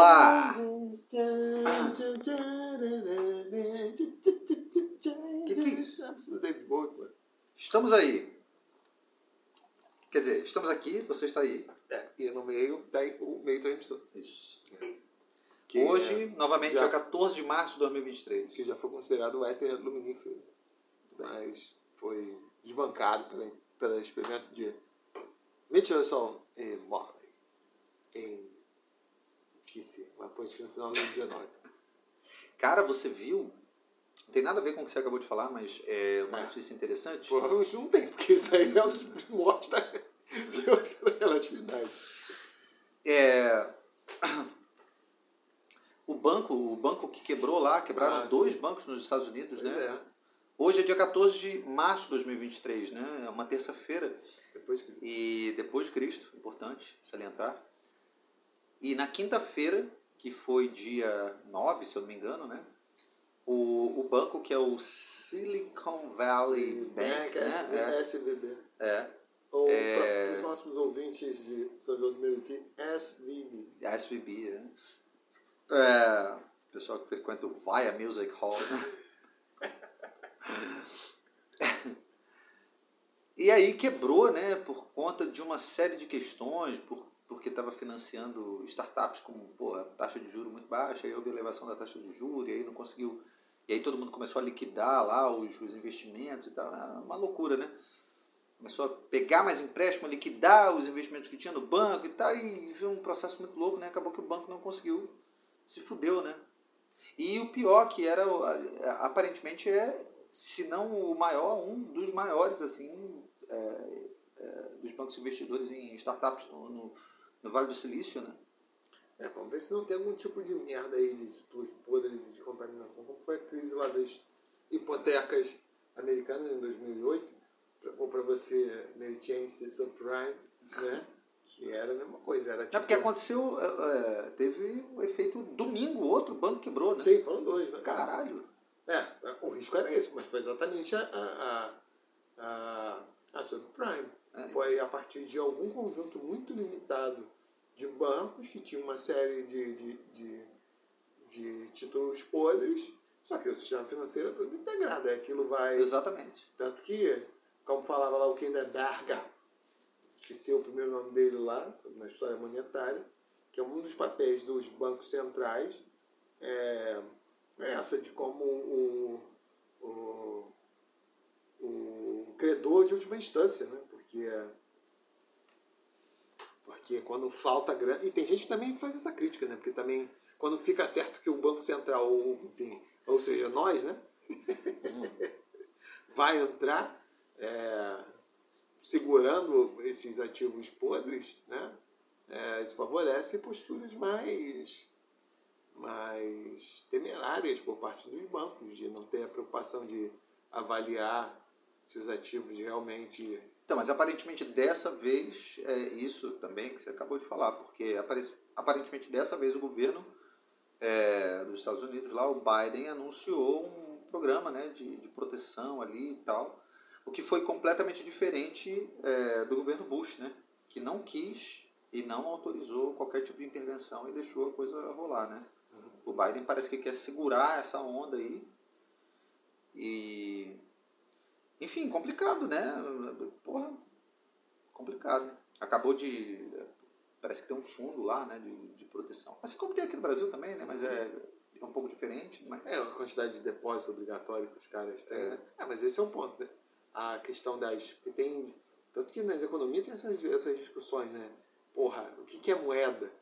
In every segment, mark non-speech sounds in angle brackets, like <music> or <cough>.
Olá! <coughs> Que que é isso? Do David Bowie, pô. Estamos aí. Quer dizer, estamos aqui, você está aí. É, e no meio tem o meio transmissor. Isso. Que Hoje, é- novamente, já- dia 14 de março de 2023. que já foi considerado o éter luminífero, mas foi desbancado pela, pelo experimento de Michelson e Morley em esqueci, mas foi no final de 19. Cara, você viu? Não tem nada a ver com o que você acabou de falar, mas é uma É. notícia interessante. Provavelmente não tem, porque isso aí é da <laughs> teoria da relatividade. É, o banco, o banco que quebrou lá, quebraram Ah, dois sim. bancos nos Estados Unidos, Pois né? é. Hoje é dia 14 de março de 2023, né? É uma terça-feira. Depois que E depois de Cristo, importante salientar. E na quinta-feira, que foi dia 9, se eu não me engano, né? O, o banco que é o Silicon Valley Bank, Bank, SV, né? SVB. É, é, Ou É. para os nossos ouvintes de São João do Meriti, SVB. SVB, né? É, pessoal que frequenta o Via Music Hall. <laughs> E aí quebrou, né, por conta de uma série de questões, por, porque estava financiando startups com pô, taxa de juros muito baixa, aí houve elevação da taxa de juros, e aí não conseguiu. E aí todo mundo começou a liquidar lá os, os investimentos e tal. É uma loucura, né? Começou a pegar mais empréstimo, liquidar os investimentos que tinha no banco e tal, e foi um processo muito louco, né? Acabou que o banco não conseguiu, se fudeu, né? E o pior que era, aparentemente é, se não o maior, um dos maiores, assim, é, é, dos bancos investidores em startups no, no, no Vale do Silício, né? É, vamos ver se não tem algum tipo de merda aí de títulos podres e de contaminação, como foi a crise lá das hipotecas americanas em 2008, pra- ou para você, Meritiense Subprime, né? Que era a mesma coisa, era tipo... Não, porque aconteceu, é, é, teve o efeito domingo, outro banco quebrou, né? Sim, foram dois, né? Caralho. É, o risco era esse, mas foi exatamente a, a, a, a, a subprime. É. Foi a partir de algum conjunto muito limitado de bancos que tinha uma série de, de, de, de títulos podres, só que o sistema financeiro é todo integrado, aí aquilo vai... Exatamente. Tanto que, como falava lá o Kinderberger, esqueci o primeiro nome dele lá, na história monetária, que é um dos papéis dos bancos centrais, é, é essa de como o, o, o credor de última instância, né? Porque, porque quando falta grana. E tem gente que também faz essa crítica, né? Porque também, quando fica certo que o Banco Central, ou, enfim, ou seja, nós, né? <laughs> vai entrar é, segurando esses ativos podres, né? É, isso favorece posturas mais, mais temerárias por parte dos bancos, de não ter a preocupação de avaliar se os ativos realmente. Então, mas aparentemente dessa vez é isso também que você acabou de falar, porque apare- aparentemente dessa vez o governo é, dos Estados Unidos, lá, o Biden, anunciou um programa né, de, de proteção ali e tal, o que foi completamente diferente é, do governo Bush, né, que não quis e não autorizou qualquer tipo de intervenção e deixou a coisa rolar. Né? O Biden parece que quer segurar essa onda aí e enfim, complicado, né? Porra, complicado. Acabou de. Parece que tem um fundo lá, né? De, de proteção. Assim como tem aqui no Brasil também, né? Mas é, é um pouco diferente. Mas... É, a quantidade de depósito obrigatório que os caras têm, É. né? É, mas esse é um ponto, né? A questão das. Porque tem. Tanto que nas economias tem essas, essas discussões, né? Porra, o que, que é moeda?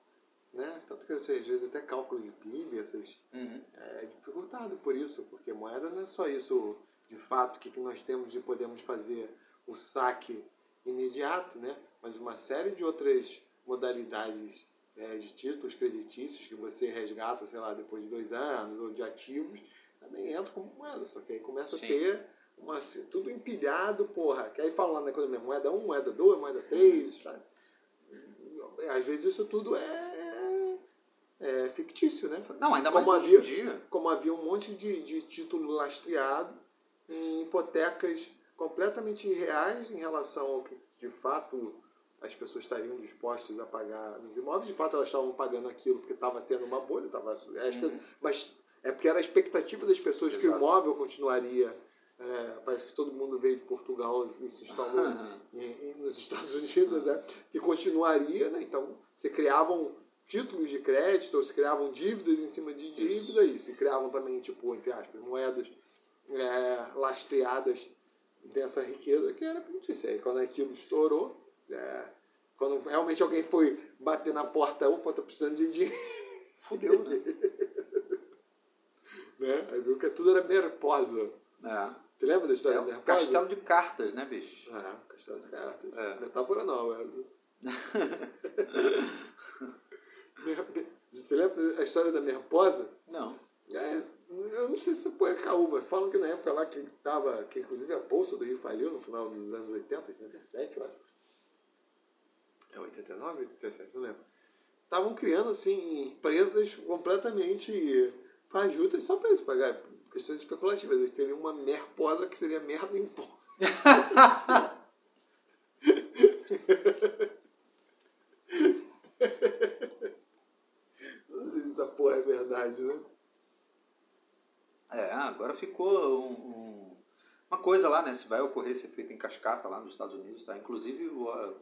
Né? Tanto que às vezes até cálculo de PIB, essas, Uhum. é dificultado por isso, porque moeda não é só isso de fato, o que, que nós temos e podemos fazer o saque imediato, né? mas uma série de outras modalidades é, de títulos creditícios que você resgata, sei lá, depois de dois anos, ou de ativos, também entra como moeda, só que aí começa Sim. a ter uma, assim, tudo empilhado, porra, que aí fala lá na economia, moeda 1, moeda 2, moeda 3, sabe? Às vezes isso tudo é, é fictício, né? Não, ainda mais Como havia- dia. como havia um monte de, de título lastreado em hipotecas completamente irreais em relação ao que de fato as pessoas estariam dispostas a pagar nos imóveis. De fato, elas estavam pagando aquilo porque estava tendo uma bolha, tava, uhum. mas é porque era a expectativa das pessoas Exato. que o imóvel continuaria. É, parece que todo mundo veio de Portugal e se instalou em, nos Estados Unidos, é, que continuaria, né? Então, se criavam títulos de crédito, ou se criavam dívidas em cima de dívida, e se criavam também, tipo, entre aspas, moedas é, lastreadas dessa riqueza, que era isso aí. Quando aquilo estourou, é, quando realmente alguém foi bater na porta, opa, tô precisando de dinheiro. <laughs> Fudeu, né? <laughs> né? Aí viu que tudo era merposa. É. Você lembra da história é, da merposa? Castelo de cartas, né, bicho? É, castelo de cartas. É. Metáfora não, <laughs> velho. Você lembra a história da merposa? Não. É, eu não sei se foi a Caú, falam que na época lá que tava, que inclusive a Bolsa do Rio faliu no final dos anos 80, 87, eu acho. É 89, 87, não lembro. Estavam criando assim empresas completamente fajutas só para isso, pagar questões especulativas. Eles teriam uma merposa que seria merda em pó. <laughs> não sei se essa porra é verdade, né? Agora ficou um, um, uma coisa lá, né? Se vai ocorrer esse efeito em cascata lá nos Estados Unidos, tá? Inclusive, o,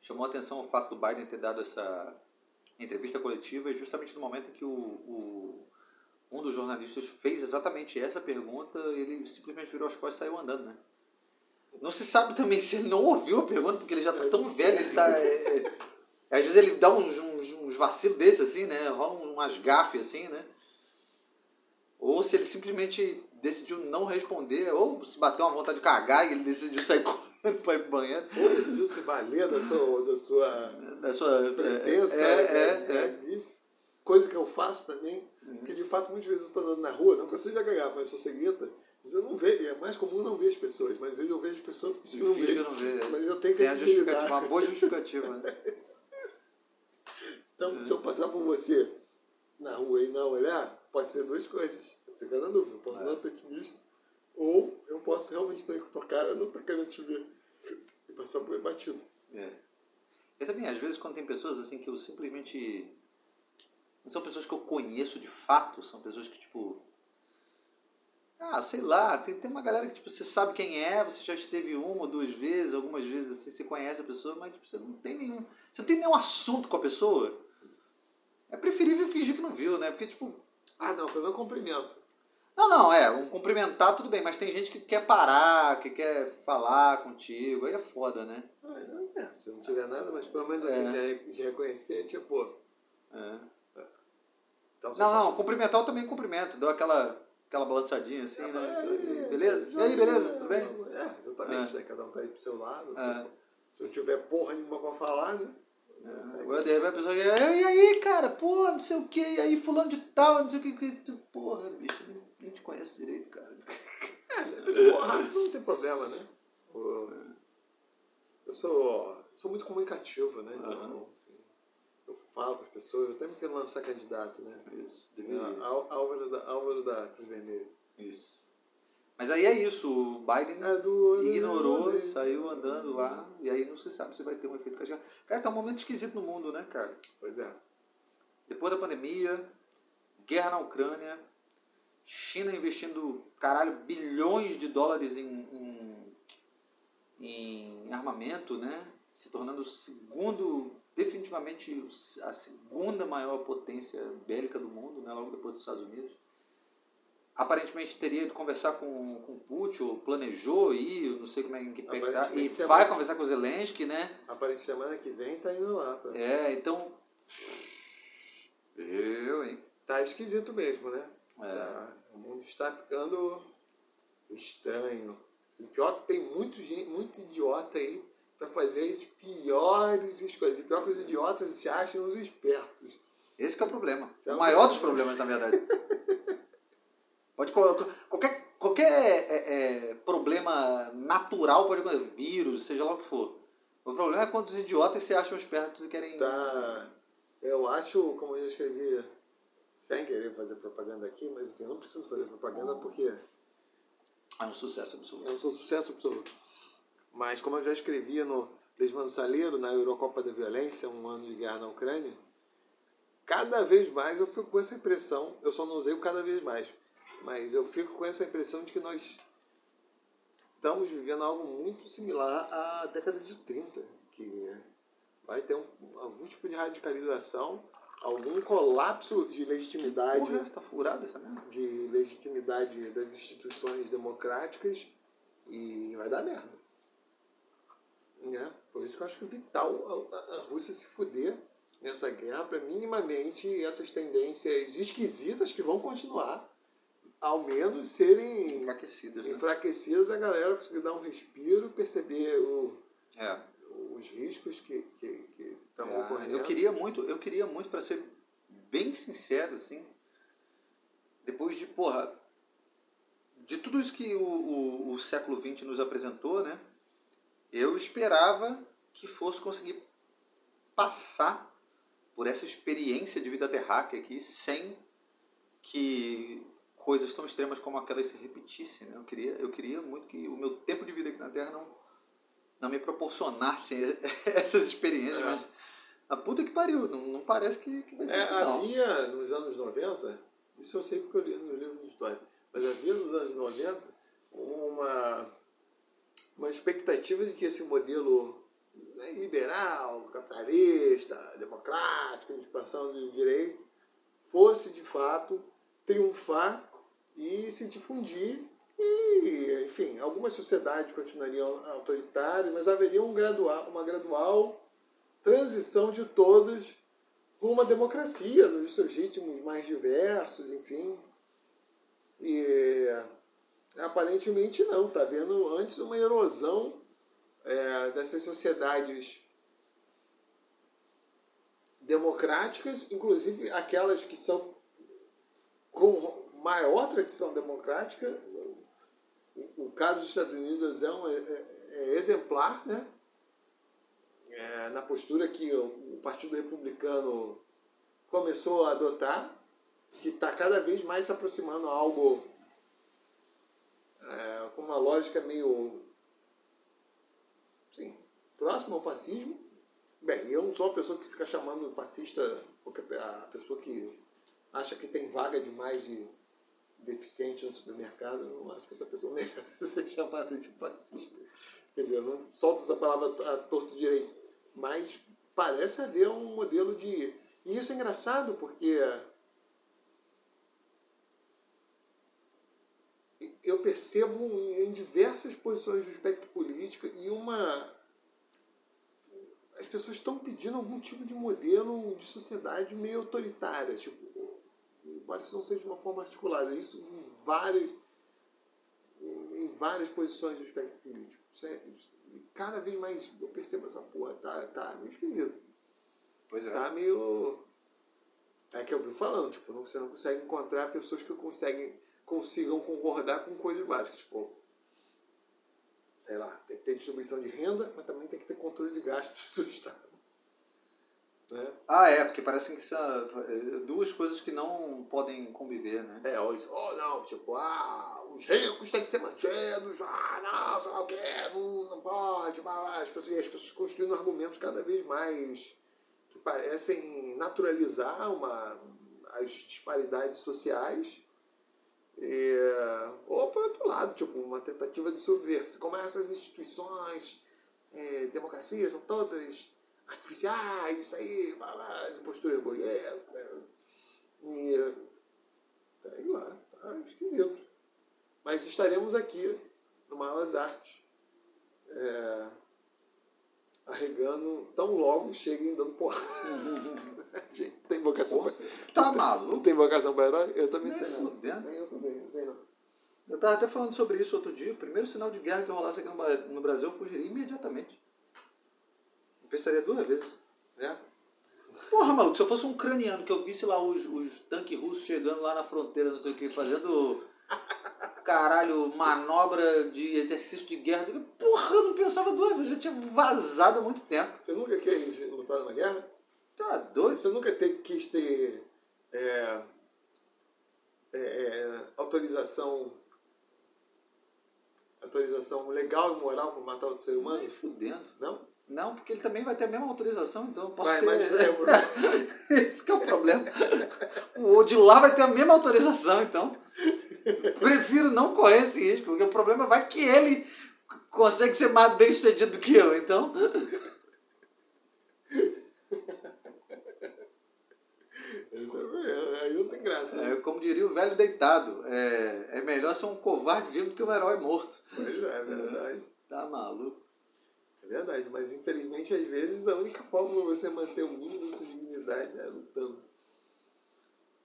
chamou a atenção o fato do Biden ter dado essa entrevista coletiva justamente no momento em que o, o um dos jornalistas fez exatamente essa pergunta, ele simplesmente virou as costas e saiu andando, né? Não se sabe também se ele não ouviu a pergunta, porque ele já está tão velho, ele tá. É, é, às vezes ele dá uns, uns, uns vacilos desses, assim, né? Rola umas gafes assim, né? Ou se ele simplesmente decidiu não responder, ou se bateu uma vontade de cagar e ele decidiu sair <laughs> correndo para ir pro banheiro. Ou decidiu se valer da sua, da sua, da sua pretença. É, é, é, é. Isso. Coisa que eu faço também, uhum. porque de fato muitas vezes eu estou andando na rua, não consigo cagar, mas eu sou cegueta. Mas eu não vejo, é mais comum não ver as pessoas, mas às vezes eu vejo as pessoas que não vejo. não vejo. Mas eu tenho que Tem justificativa, uma boa justificativa. Né? <laughs> então, se eu passar por você na rua e não olhar, pode ser duas coisas fica na dúvida. Eu posso é. não visto, ou eu posso realmente ter com tua cara, não estar querendo te ver e passar por batido. É. Eu também, às vezes, quando tem pessoas assim que eu simplesmente. Não são pessoas que eu conheço de fato, são pessoas que, tipo. Ah, sei lá, tem, tem uma galera que tipo, você sabe quem é, você já esteve uma ou duas vezes, algumas vezes assim, você conhece a pessoa, mas tipo, você não tem nenhum. Você não tem nenhum assunto com a pessoa. É preferível fingir que não viu, né? Porque, tipo. Ah, não, pelo menos cumprimento. Não, não, é, um cumprimentar tudo bem, mas tem gente que quer parar, que quer falar contigo, aí é foda, né? É, se não tiver nada, mas pelo menos assim, é. de reconhecer, tipo. É. Então, não, não, cumprimentar eu também cumprimento, deu aquela, aquela balançadinha assim, é, né? É, beleza? E aí, beleza? Tudo bem? É, exatamente, né? Cada um tá aí pro seu lado. Tipo, se eu tiver porra nenhuma pra falar, né? É, agora de repente a pessoa e aí, cara, porra, não sei o que, e aí fulano de tal, não sei o que, porra, bicho, nem te conheço direito, cara. <laughs> Porra, não tem problema, né? Eu sou, sou muito comunicativo, né? Então, uhum. assim, eu falo com as pessoas, eu até me quero lançar candidato, né? Isso, deveria. Álvaro da, Álvaro da Cruz Vermelha. Isso. Mas aí é isso, o Biden é do, ignorou, saiu andando lá, e aí não se sabe se vai ter um efeito cascata. Cara, tá um momento esquisito no mundo, né, cara? Pois é. Depois da pandemia, guerra na Ucrânia, China investindo, caralho, bilhões de dólares em, em, em armamento, né? Se tornando o segundo, definitivamente a segunda maior potência bélica do mundo, né? Logo depois dos Estados Unidos aparentemente teria ido conversar com, com o Putin, ou planejou ir, não sei como é que pé tá, e semana, vai conversar com o Zelensky, né? Aparentemente semana que vem tá indo lá. Pra... É, então. Eu, hein? Tá esquisito mesmo, né? É. Tá, o mundo está ficando estranho. E pior que tem muito, gente, muito idiota aí para fazer as piores coisas. E pior que os idiotas se acham os espertos. Esse é o problema. É o maior dos problemas, na verdade. <laughs> Pode qualquer qualquer é, é, problema natural pode acontecer, vírus, seja lá o que for. O problema é quando os idiotas se acham espertos e querem. Tá. Eu acho, como eu já escrevi, sem querer fazer propaganda aqui, mas enfim, eu não preciso fazer propaganda porque. É um sucesso absoluto. É um sucesso absoluto. Mas como eu já escrevia no, Lesmano Saleiro, na Eurocopa da Violência, um ano de guerra na Ucrânia, cada vez mais eu fico com essa impressão, eu só não usei o cada vez mais, mas eu fico com essa impressão de que nós estamos vivendo algo muito similar à década de 30, que vai ter um, algum tipo de radicalização, algum colapso de legitimidade. Porra, tá furado essa merda. De legitimidade das instituições democráticas e vai dar merda. Né? Por isso que eu acho que é vital a, a Rússia se fuder nessa guerra para minimamente essas tendências esquisitas que vão continuar ao menos serem enfraquecidas, né? enfraquecidas a galera conseguir dar um respiro, perceber o, é. os riscos que estão é, ocorrendo. Eu queria muito, eu queria muito, para ser bem sincero, assim, depois de, porra, de tudo isso que o, o, o século XX nos apresentou, né? Eu esperava que fosse conseguir passar por essa experiência de vida terráquea aqui sem que coisas tão extremas como aquelas se repetissem. Né? Eu, queria, eu queria muito que o meu tempo de vida aqui na Terra não, não me proporcionasse <laughs> essas experiências, é. mas a puta que pariu, não, não parece que, que vai ser é, assim, Havia nos anos 90, isso eu sei porque eu li no livro de história, mas havia nos anos 90 uma, uma expectativa de que esse modelo né, liberal, capitalista, democrático, de expansão do direito, fosse de fato triunfar e se difundir. E, enfim, algumas sociedades continuariam autoritárias, mas haveria um gradual, uma gradual transição de todas com uma democracia, nos seus ritmos mais diversos, enfim. E aparentemente não, está havendo antes uma erosão é, dessas sociedades democráticas, inclusive aquelas que são com maior tradição democrática. O caso dos Estados Unidos é, um, é, é exemplar, né? É, na postura que o Partido Republicano começou a adotar, que está cada vez mais se aproximando a algo é, com uma lógica meio sim, próximo ao fascismo. Bem, eu não sou a pessoa que fica chamando fascista a pessoa que acha que tem vaga demais de deficiente no supermercado, eu não acho que essa pessoa merece <laughs> ser chamada de fascista. Quer dizer, eu não solto essa palavra a torto direito. Mas parece haver um modelo de. E isso é engraçado porque eu percebo em diversas posições do espectro político e uma. As pessoas estão pedindo algum tipo de modelo de sociedade meio autoritária, tipo, embora isso não seja de uma forma articulada, isso em várias, em várias posições do espectro político. É, e cada vez mais eu percebo essa porra, tá, tá meio esquisito. Pois é. Tá meio. É que eu vi falando, tipo, você não consegue encontrar pessoas que conseguem, consigam concordar com coisas básicas, tipo, sei lá, tem que ter distribuição de renda, mas também tem que ter controle de gastos do <laughs> Estado. Né? Ah, é, porque parece que são é, duas coisas que não podem conviver, né? É, ou isso, oh não, tipo, ah, os ricos têm que ser mantidos, ah, não, sei lá o quê, não, não pode, as pessoas, e as pessoas construindo argumentos cada vez mais que parecem naturalizar uma, as disparidades sociais. E, ou por outro lado, tipo, uma tentativa de subverter como essas instituições, é, democracias, são todas artificiais, isso aí, as posturas burguesas. Né? E pegue lá, tá esquisito. Mas estaremos aqui no Malas Artes, é, arregando tão logo cheguem dando porrada. <laughs> tem vocação para Tá maluco? Tem vocação para herói? Eu também Nem tenho. fudendo. Eu também, não tenho não. Eu tava até falando sobre isso outro dia. O primeiro sinal de guerra que rolasse aqui no Brasil, eu fugiria imediatamente. Eu pensaria duas vezes. Né? Porra, maluco, se eu fosse um ucraniano que eu visse lá os, os tanques russos chegando lá na fronteira, não sei o que, fazendo caralho, manobra de exercício de guerra. Porra, eu não pensava duas vezes, já tinha vazado há muito tempo. Você nunca quis lutar na guerra? Tá doido? Você nunca te, quis ter é, é, é, autorização autorização legal e moral para matar outro ser humano? Nem fudendo. Não? Não, porque ele também vai ter a mesma autorização, então eu posso Vai, ser... mas é, <laughs> Esse que é o problema. O de lá vai ter a mesma autorização, então. Prefiro não correr esse risco, porque o problema vai que ele consegue ser mais bem sucedido do que eu, então. É. Aí não tem graça. né? É, como diria o velho deitado, é, é melhor ser um covarde vivo do que um herói morto. Pois é, é verdade. Tá maluco. É verdade, mas infelizmente às vezes a única forma de você manter o mínimo da sua dignidade é lutando.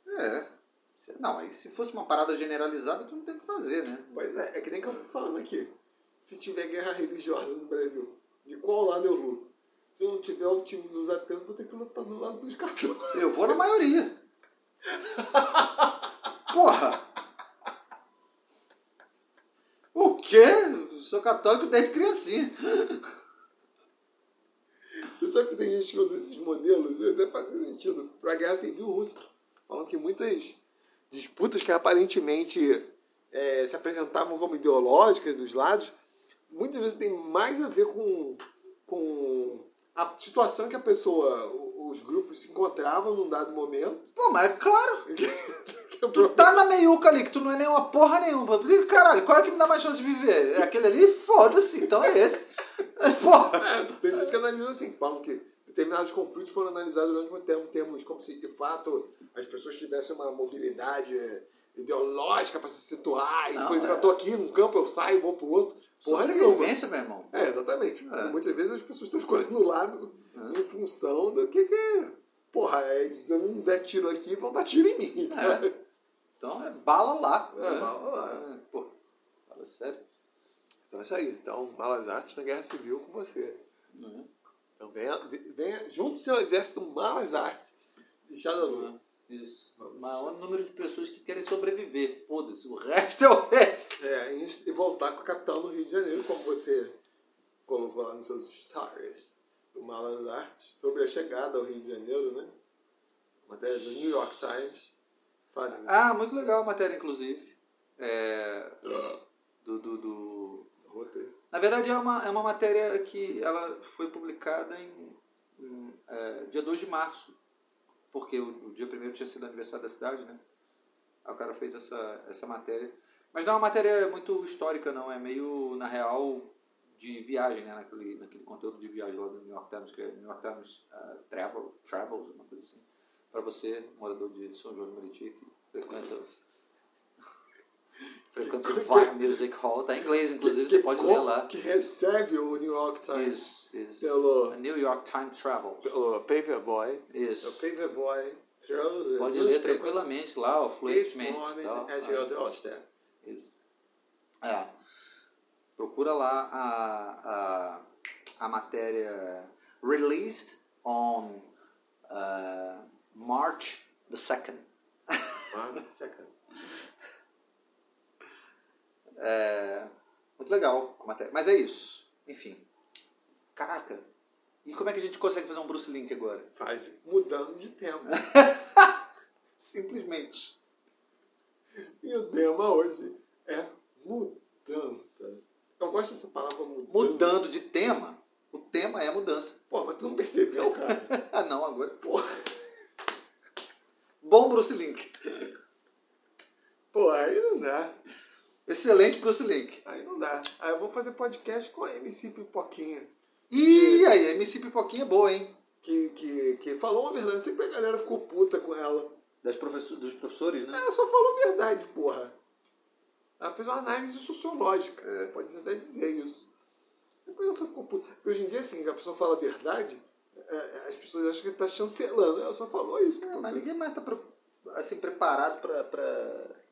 É. Não, aí se fosse uma parada generalizada, tu não tem o que fazer, né? Pois é, é que nem que eu tô falando aqui. Se tiver guerra religiosa no Brasil, de qual lado eu luto? Se eu não tiver o time dos ateus, vou ter que lutar do lado dos católicos. Eu vou na maioria. Porra! O quê? Sou católico desde criancinha. Sabe que tem gente que usa esses modelos, até faz sentido, para a guerra civil russa. Falam que muitas disputas que aparentemente é, se apresentavam como ideológicas dos lados, muitas vezes tem mais a ver com, com a situação que a pessoa, os grupos se encontravam num dado momento. Pô, mas é claro. <laughs> é Tu tá na meiuca ali, que tu não é nenhuma porra nenhuma. Caralho, qual é que me dá mais chance de viver? É aquele ali? Foda-se, então é esse. <laughs> Porra. É, tem gente que analisa assim, falam que determinados conflitos foram analisados durante muito tempo, termos como se de fato as pessoas tivessem uma mobilidade eh, ideológica para se situar, e coisa é. eu tô aqui num campo, eu saio, vou pro outro. Porra nenhuma. Sobrevivência, meu irmão. É, exatamente. É. Muitas vezes as pessoas estão escolhendo o lado em função do que, que é. Porra, é, se eu não der tiro aqui, vão dar tiro em mim. É. <laughs> Então é bala lá. É, né? bala lá. É, Pô, fala sério. Então é isso aí. Então, Malas Artes na Guerra Civil com você. Uhum. Então venha, venha junto seu exército Malas Artes de Shadowrun. Isso. O maior número de pessoas que querem sobreviver. Foda-se, o resto é o resto. É, e voltar com a capital do Rio de Janeiro, como você colocou lá nos seus stories do Malas Artes, sobre a chegada ao Rio de Janeiro, né? Matéria do New York Times. Fale, Ah, muito legal a matéria, inclusive. É, do, do, do... Na verdade, é uma, é uma matéria que ela foi publicada em, em, é, dia 2 de março. Porque o, o dia primeiro tinha sido aniversário da cidade, né? Aí o cara fez essa, essa matéria. Mas não é uma matéria muito histórica, não. É meio, na real, de viagem, né? Naquele, naquele conteúdo de viagem lá do New York Times, que é New York Times uh, Travel, Travels, uma coisa assim. Para você, morador de São João do Meriti, que frequenta. Frequenta o Fire Music Hall. Tá em inglês, inclusive, você pode ler lá. Que recebe o New York Times Isso, isso. Pelo- A New York Times Travels. pelo Paperboy. Isso. O Paperboy the Pode ler tranquilamente lá, each fluentemente. morning tal. at your doorstep. Isso. É. Procura lá a, a, a matéria released on uh, March the 2nd. One second. <laughs> É, muito legal a matéria. Mas é isso. Enfim. Caraca. E como é que a gente consegue fazer um Bruce Link agora? Faz mudando de tema. <laughs> Simplesmente. E o tema hoje é mudança. Eu gosto dessa palavra mudança. Mudando de tema, o tema é mudança. Pô, mas tu não percebeu, cara? ah, <laughs> não, agora. Pô, Bom Bruce Link. pô, aí não dá. Excelente Bruce Link. Aí não dá. Aí eu vou fazer podcast com a MC Pipoquinha. E aí, a MC Pipoquinha é boa, hein? Que, que, que falou uma verdade. Sempre a galera ficou puta com ela. Das professor, dos professores, né? Ela só falou a verdade, porra. Ela fez uma análise sociológica. Pode até dizer isso. Depois ela só ficou puta. Porque hoje em dia, assim, a pessoa fala a verdade, é, as pessoas acham que tá chancelando. Ela só falou isso. É, mas ninguém mais tá assim, preparado pra, pra...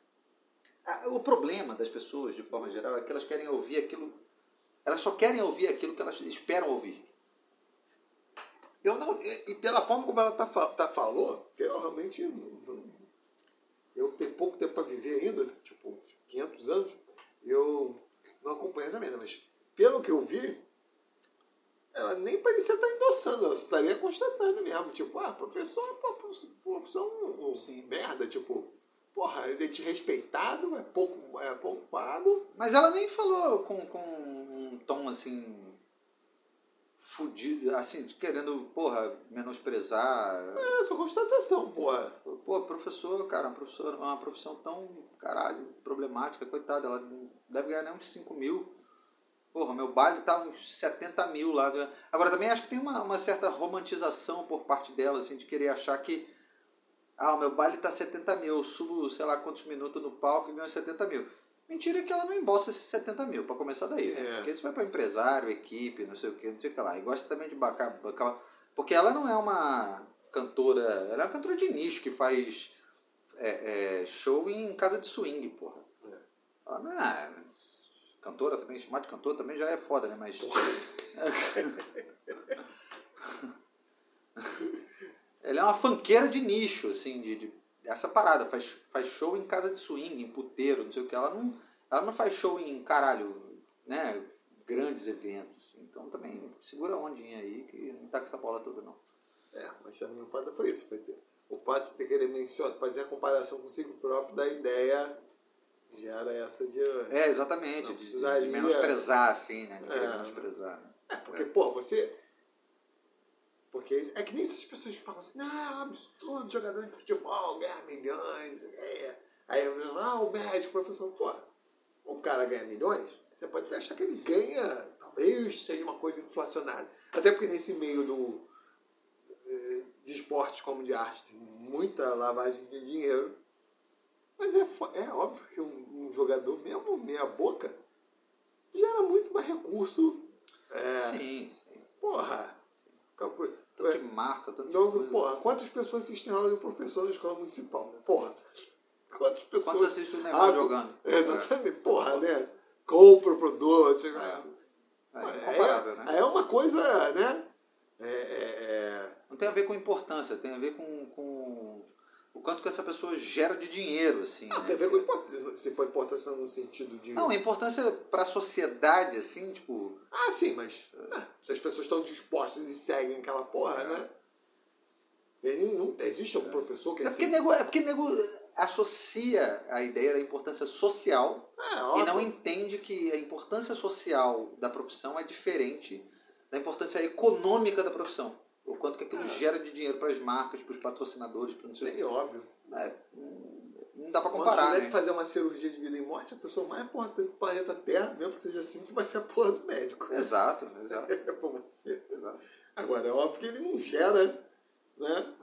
Ah, O problema das pessoas, de forma geral, é que elas querem ouvir aquilo... Elas só querem ouvir aquilo que elas esperam ouvir. Eu não, e, pela forma como ela tá, tá falou, eu realmente. Eu tenho pouco tempo para viver ainda, né, tipo, 500 anos, eu não acompanho essa merda, mas pelo que eu vi, ela nem parecia estar endossando, ela estaria constatando mesmo. Tipo, ah, professor, pô, prof- profissão um, Sim. merda, tipo, porra, é desrespeitado, é pouco, é pouco pago. Mas ela nem falou com, com um tom, assim... fudido, assim, querendo, porra, menosprezar. É, só constatação, porra. Pô, professor, cara, uma, professor, uma profissão tão, caralho, problemática, coitada, ela deve ganhar nem uns 5 mil. Porra, meu baile tá uns 70 mil lá. Agora também acho que tem uma, uma certa romantização por parte dela, assim, de querer achar que. Ah, o meu baile tá 70 mil, eu subo, sei lá, quantos minutos no palco e ganho 70 mil. Mentira que ela não embolsa esses 70 mil, pra começar daí, né? É. Porque isso vai pra empresário, equipe, não sei o que, não sei o que lá. E gosta também de bancar, bancar. Porque ela não é uma cantora. Ela é uma cantora de nicho que faz é, é, show em casa de swing, porra. É. Ela não é. Cantora também, chamar de cantora também já é foda, né? Mas. <laughs> <laughs> Ela é uma fanqueira de nicho, assim, de, de- essa parada. Faz, faz show em casa de swing, em puteiro, não sei o que. Ela não, ela não faz show em caralho, né? Grandes eventos. assim. Então também segura a ondinha aí, que não tá com essa bola toda, não. É, mas também o fato foi isso. Foi ter, o fato de ter querer mencionar, fazer a comparação consigo próprio da ideia gera essa de. É, exatamente. Não De, precisaria- de menosprezar, assim, né? De querer É. menosprezar. Né? É, porque, pô, você. Porque é que nem essas pessoas que falam assim, não, absurdo, jogador de futebol, ganhar milhões. É. Aí eu falo, ah, o médico, o professor, pô, o cara ganha milhões, você pode até achar que ele ganha, talvez seja uma coisa inflacionária. Até porque nesse meio do. eh, de esporte como de arte tem muita lavagem de dinheiro. Mas é, é óbvio que um, um jogador, mesmo meia boca, gera muito mais recurso. É, Sim, sim. Porra! Aquela Tanto de marca, tanto de coisa. porra, quantas pessoas assistem aula de professor na escola municipal? Porra! Quantas pessoas. Quantos assistem o Ah, jogando? Exatamente, porra, né? Compra o produto. É É, incomparável, né? é uma coisa, né? É, é, é, Não tem a ver com importância, tem a ver com, com o quanto que essa pessoa gera de dinheiro, assim. Não, né? tem a ver com importância. Se for importância no sentido de. Não, importância para a sociedade, assim, tipo. Ah, sim, mas ah, se as pessoas estão dispostas e seguem aquela porra, né? Ele não, existe algum professor que É porque, assim, nego, é porque nego associa a ideia da importância social É, e não entende que a importância social da profissão é diferente da importância econômica da profissão. O quanto que aquilo É. gera de dinheiro para as marcas, para os patrocinadores, para não sei Sim, óbvio. É, não dá para Quando comparar, tiver né? que fazer uma cirurgia de vida e morte, a pessoa mais importante do planeta Terra, mesmo que seja simples, vai ser a porra do médico. Exato, <laughs> exato. É pra você. exato. Agora, é óbvio que ele não gera, né?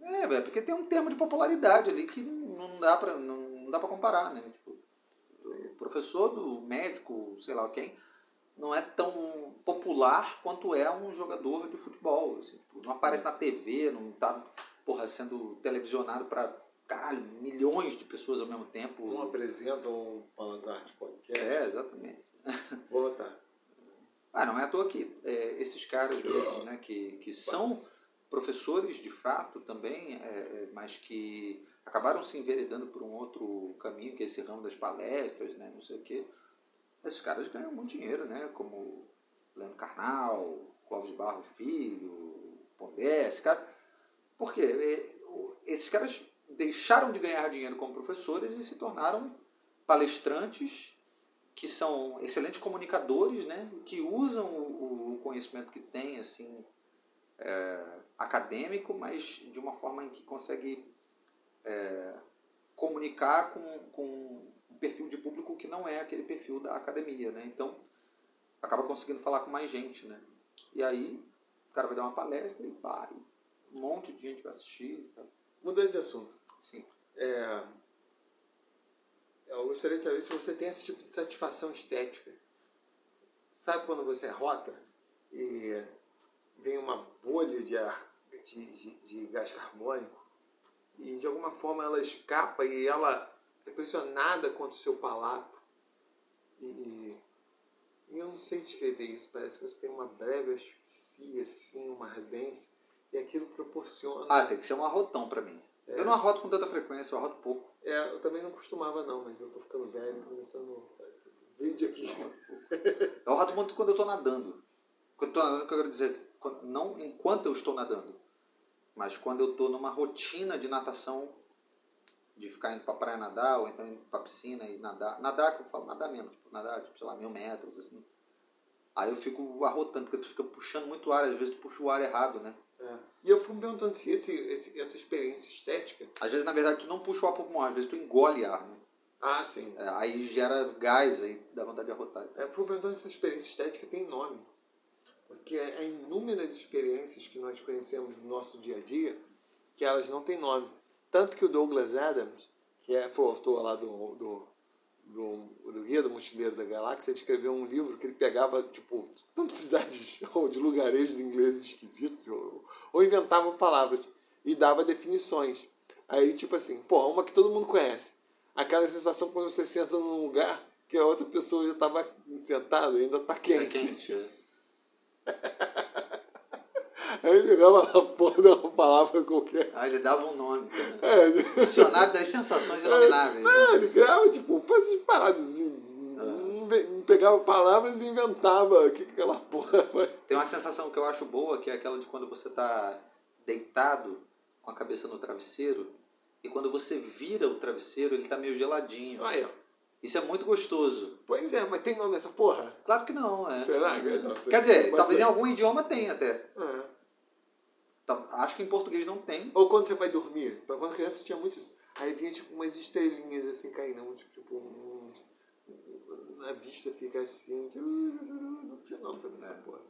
É, velho, porque tem um termo de popularidade ali que não dá pra, não, não dá pra comparar, né? Tipo, o professor do médico, sei lá quem, não é tão popular quanto é um jogador de futebol. Assim, tipo, não aparece na TV, não tá porra, sendo televisionado pra caralho, milhões de pessoas ao mesmo tempo. Não apresenta um Palas Arte Podcast. É, exatamente. <laughs> Vou botar. Ah, não é à toa que é, esses caras mesmo, né, que, que são professores de fato também, é, é, mas que acabaram se enveredando por um outro caminho, que é esse ramo das palestras, né, não sei o quê. Esses caras ganham muito dinheiro, né, como Leandro Carnal, Clóvis Barros Filho, Pondé, esse cara. Por quê? É, Esses caras deixaram de ganhar dinheiro como professores e se tornaram palestrantes que são excelentes comunicadores, né, que usam o, conhecimento que têm, assim, é, acadêmico, mas de uma forma em que consegue é, comunicar com, com perfil de público que não é aquele perfil da academia, né, então acaba conseguindo falar com mais gente, né, e aí o cara vai dar uma palestra e pá, um monte de gente vai assistir, tá? Mudando de assunto. assim, É, eu gostaria de saber se você tem esse tipo de satisfação estética. Sabe quando você rota e vem uma bolha de, ar, de, de, de gás carbônico e de alguma forma ela escapa e ela é pressionada contra o seu palato e, e eu não sei descrever isso, parece que você tem uma breve asfixia, assim, uma ardência e aquilo proporciona... ah, tem que ser um arrotão pra mim. É. Eu não arroto com tanta frequência, eu arroto pouco. É, eu também não costumava não, mas eu tô ficando velho, tô começando vídeo aqui. <laughs> Eu arroto muito quando eu estou nadando. Quando eu tô nadando, que eu quero dizer, é não enquanto eu estou nadando, mas quando eu estou numa rotina de natação, de ficar indo pra praia nadar, ou então indo pra piscina e nadar. Nadar, que eu falo, nadar mesmo, tipo, nadar, tipo, sei lá, mil metros, assim. Aí eu fico arrotando, porque tu fica puxando muito ar, às vezes tu puxa o ar errado, né? É. E eu fico me perguntando se esse, esse, essa experiência estética. Às vezes, na verdade, tu não puxa o ar pulmão, às vezes tu engole ar, né? Ah, sim. É, aí gera gás, aí dá vontade de arrotar. É, eu fico perguntando se essa experiência estética tem nome. Porque há inúmeras experiências que nós conhecemos no nosso dia a dia que elas não têm nome. Tanto que o Douglas Adams, que é, foi o autor lá do, do, do, do Guia do Mochileiro da Galáxia, ele escreveu um livro que ele pegava, tipo, cidades ou de lugarejos ingleses esquisitos, ou, ou inventava palavras e dava definições. Aí, tipo assim, pô, uma que todo mundo conhece. Aquela sensação quando você senta num lugar que a outra pessoa já estava sentada e ainda está quente. Tá quente é. <laughs> Aí ele pegava a porra de uma palavra qualquer. Aí ele dava um nome. É. Dicionário das sensações inomináveis. Não, né? ele criava, tipo, essas paradas assim. Ah. Pegava palavras e inventava o que, que aquela porra foi. Tem uma sensação que eu acho boa, que é aquela de quando você está deitado com a cabeça no travesseiro e quando você vira o travesseiro, ele está meio geladinho. Aí, ó. Isso é muito gostoso. Pois é, mas tem nome essa porra? Claro que não, é. Será? Quer dizer, talvez em algum idioma tenha até. É. Então, acho que em português não tem. Ou quando você vai dormir. Quando criança tinha muito isso. Aí vinha tipo umas estrelinhas assim caindo, tipo, uns, a vista fica assim. Tipo, não tinha nome também essa é. porra.